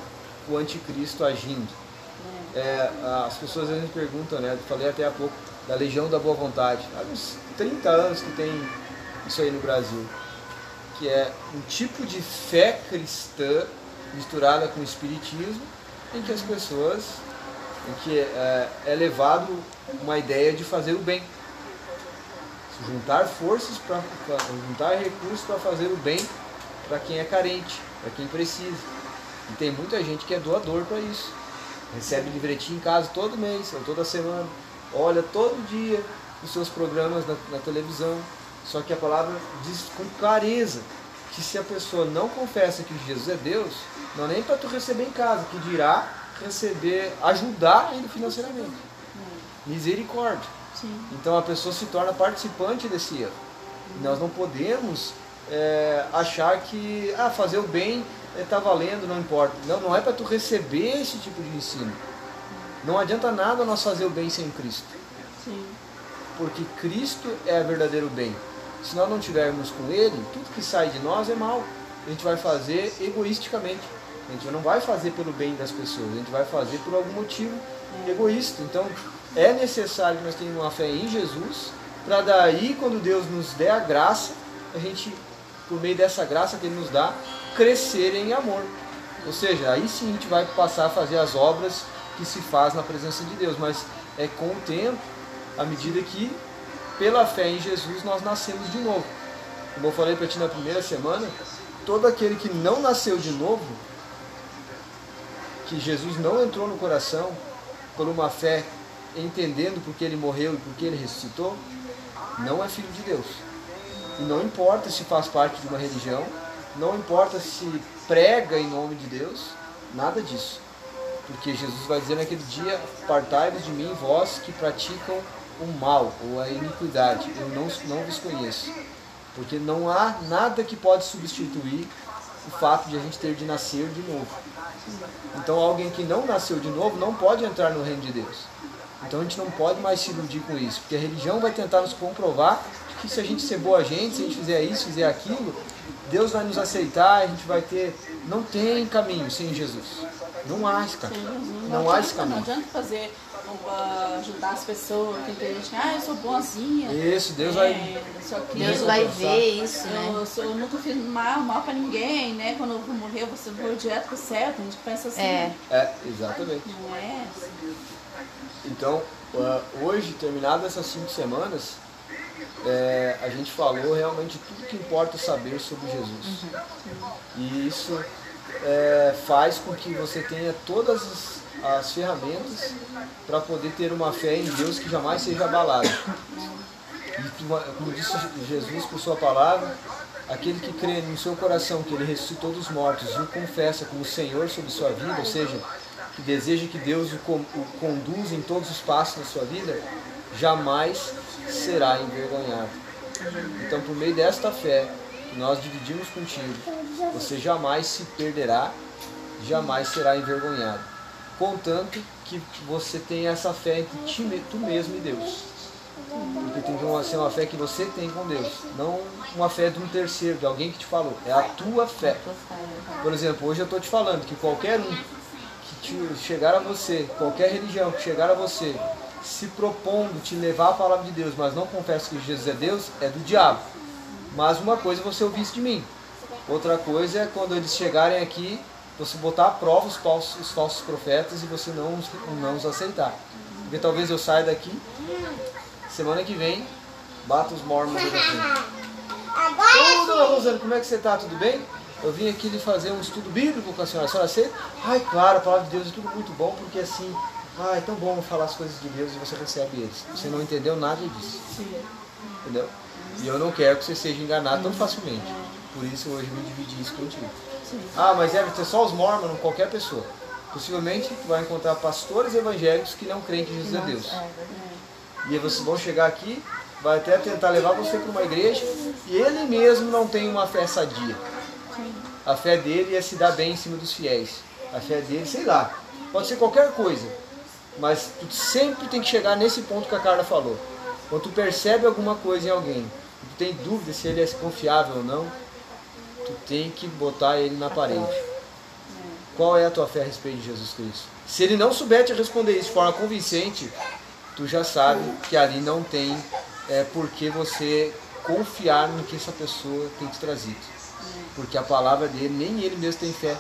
o anticristo agindo. É, as pessoas às vezes perguntam, né? Eu falei até há pouco da Legião da Boa Vontade. Há uns 30 anos que tem isso aí no Brasil. Que é um tipo de fé cristã misturada com espiritismo, em que as pessoas, em que é, é levado uma ideia de fazer o bem juntar forças para juntar recursos para fazer o bem para quem é carente, para quem precisa. E tem muita gente que é doador para isso. Recebe livretinho em casa todo mês, ou toda semana, olha todo dia os seus programas na, na televisão. Só que a palavra diz com clareza que se a pessoa não confessa que Jesus é Deus, não é nem para tu receber em casa, que dirá receber, ajudar ainda financeiramente. Misericórdia. Sim. Então a pessoa se torna participante desse erro. Nós não podemos é, achar que ah, fazer o bem está valendo, não importa. Não, não é para tu receber esse tipo de ensino. Não adianta nada nós fazer o bem sem Cristo. Sim. Porque Cristo é o verdadeiro bem. Se nós não tivermos com Ele, tudo que sai de nós é mal. A gente vai fazer egoisticamente. A gente não vai fazer pelo bem das pessoas, a gente vai fazer por algum motivo egoísta. Então, é necessário que nós tenhamos uma fé em Jesus, para daí, quando Deus nos der a graça, a gente, por meio dessa graça que Ele nos dá, crescer em amor. Ou seja, aí sim a gente vai passar a fazer as obras que se faz na presença de Deus, mas é com o tempo, à medida que, pela fé em Jesus, nós nascemos de novo. Como eu falei para ti na primeira semana, todo aquele que não nasceu de novo, que Jesus não entrou no coração por uma fé entendendo porque ele morreu e porque ele ressuscitou, não é filho de Deus. E não importa se faz parte de uma religião, não importa se prega em nome de Deus, nada disso. Porque Jesus vai dizer naquele dia: Partai-vos de mim, vós que praticam o mal ou a iniquidade, eu não, não vos conheço. Porque não há nada que pode substituir o fato de a gente ter de nascer de novo. Então alguém que não nasceu de novo não pode entrar no reino de Deus. Então a gente não pode mais se iludir com isso, porque a religião vai tentar nos comprovar que se a gente ser boa gente, se a gente fizer isso, fizer aquilo, Deus vai nos aceitar, a gente vai ter. Não tem caminho sem Jesus. Não há esse caminho. Não, não há esse caminho. Não adianta fazer ajudar as pessoas, tem gente que, ah, eu sou boazinha. Isso, Deus é, vai. Deus vai ver isso, né? Eu, sou, eu nunca fiz mal, mal pra ninguém, né? Quando eu vou morrer, você vou direto pro céu, a gente pensa assim. É, é exatamente. Não é assim. Então, hoje, terminadas essas cinco semanas, é, a gente falou realmente tudo que importa saber sobre Jesus. Uhum. E isso é, faz com que você tenha todas as as ferramentas para poder ter uma fé em Deus que jamais seja abalada. E como disse Jesus por sua palavra, aquele que crê no seu coração que ele ressuscitou dos mortos e o confessa como Senhor sobre sua vida, ou seja, que deseja que Deus o, conduza em todos os passos da sua vida, jamais será envergonhado. Então, por meio desta fé que nós dividimos contigo, você jamais se perderá, jamais será envergonhado contanto que você tenha essa fé entre ti, tu mesmo e Deus. Porque tem que ser uma fé que você tem com Deus, não uma fé de um terceiro, de alguém que te falou. É a tua fé. Por exemplo, hoje eu estou te falando que qualquer um que chegar a você, qualquer religião que chegar a você, se propondo te levar a palavra de Deus, mas não confessa que Jesus é Deus, é do diabo. Mas uma coisa você ouvisse de mim. Outra coisa é quando eles chegarem aqui você botar à prova os falsos, os falsos profetas e você não, não os aceitar. Porque talvez eu saia daqui, semana que vem, bata os mormons aqui. Ô, dona Rosana, como é que você está? Tudo bem? Eu vim aqui lhe fazer um estudo bíblico com a senhora. A senhora aceita? Ai, claro, a palavra de Deus é tudo muito bom, porque assim, ai, é tão bom falar as coisas de Deus e você recebe eles. Você não entendeu nada disso. Entendeu? E eu não quero que você seja enganado tão facilmente. Por isso hoje eu me dividi isso contigo. Ah, mas deve ter só os mormons, qualquer pessoa. Possivelmente tu vai encontrar pastores evangélicos que não creem que Jesus é Deus. É e aí vocês vão chegar aqui, vai até tentar levar você para uma igreja e ele mesmo não tem uma fé sadia. A fé dele é se dar bem em cima dos fiéis. A fé dele, sei lá, pode ser qualquer coisa. Mas tu sempre tem que chegar nesse ponto que a Carla falou. Quando tu percebe alguma coisa em alguém, tem dúvida se ele é confiável ou não, tu tem que botar ele na parede. Qual é a tua fé a respeito de Jesus Cristo? Se ele não souber te responder isso de forma convincente, tu já sabe que ali não tem é, por que você confiar no que essa pessoa tem te trazido. Porque a palavra dele, nem ele mesmo tem fé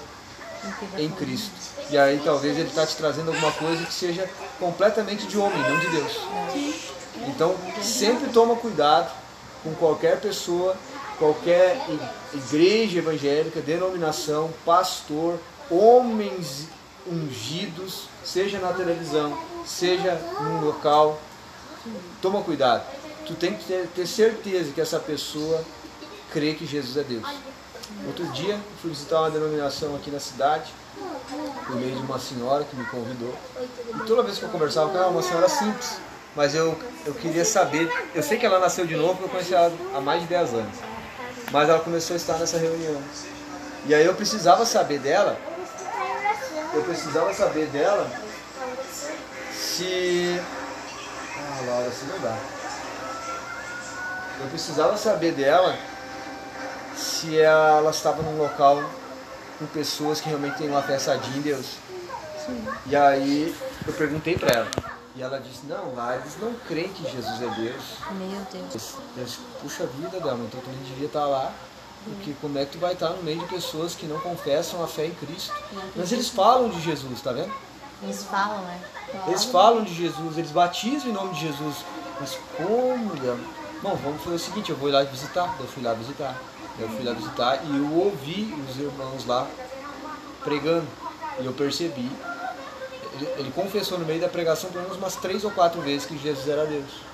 em Cristo. E aí talvez ele está te trazendo alguma coisa que seja completamente de homem, não de Deus. Então sempre toma cuidado com qualquer pessoa qualquer igreja evangélica, denominação, pastor, homens ungidos, seja na televisão, seja num local, toma cuidado. Tu tem que ter, certeza que essa pessoa crê que Jesus é Deus. Outro dia fui visitar uma denominação aqui na cidade, por meio de uma senhora que me convidou. E toda vez que eu conversava com ela, uma senhora simples, mas eu, eu queria saber. Eu sei que ela nasceu de novo, porque eu conheci ela há mais de 10 anos. Mas ela começou a estar nessa reunião. E aí eu precisava saber dela. Eu precisava saber dela se. Ah, Laura, assim não dá. Eu precisava saber dela se ela estava num local com pessoas que realmente têm uma fé sadia em Deus. Sim. E aí eu perguntei para ela. E ela disse, não, lá eles não creem que Jesus é Deus. Meu Deus. Eu disse, puxa vida, Dama, então tu não devia estar lá. Porque como é que tu vai estar no meio de pessoas que não confessam a fé em Cristo? Mas eles falam de Jesus, tá vendo? Eles falam, né? Eles falam de Jesus, eles batizam em nome de Jesus. Mas como, Dama? Bom, vamos fazer o seguinte, eu vou ir lá visitar. Eu fui lá visitar. Eu fui lá visitar e eu ouvi os irmãos lá pregando. E eu percebi ele, confessou no meio da pregação pelo menos umas três ou quatro vezes que Jesus era Deus.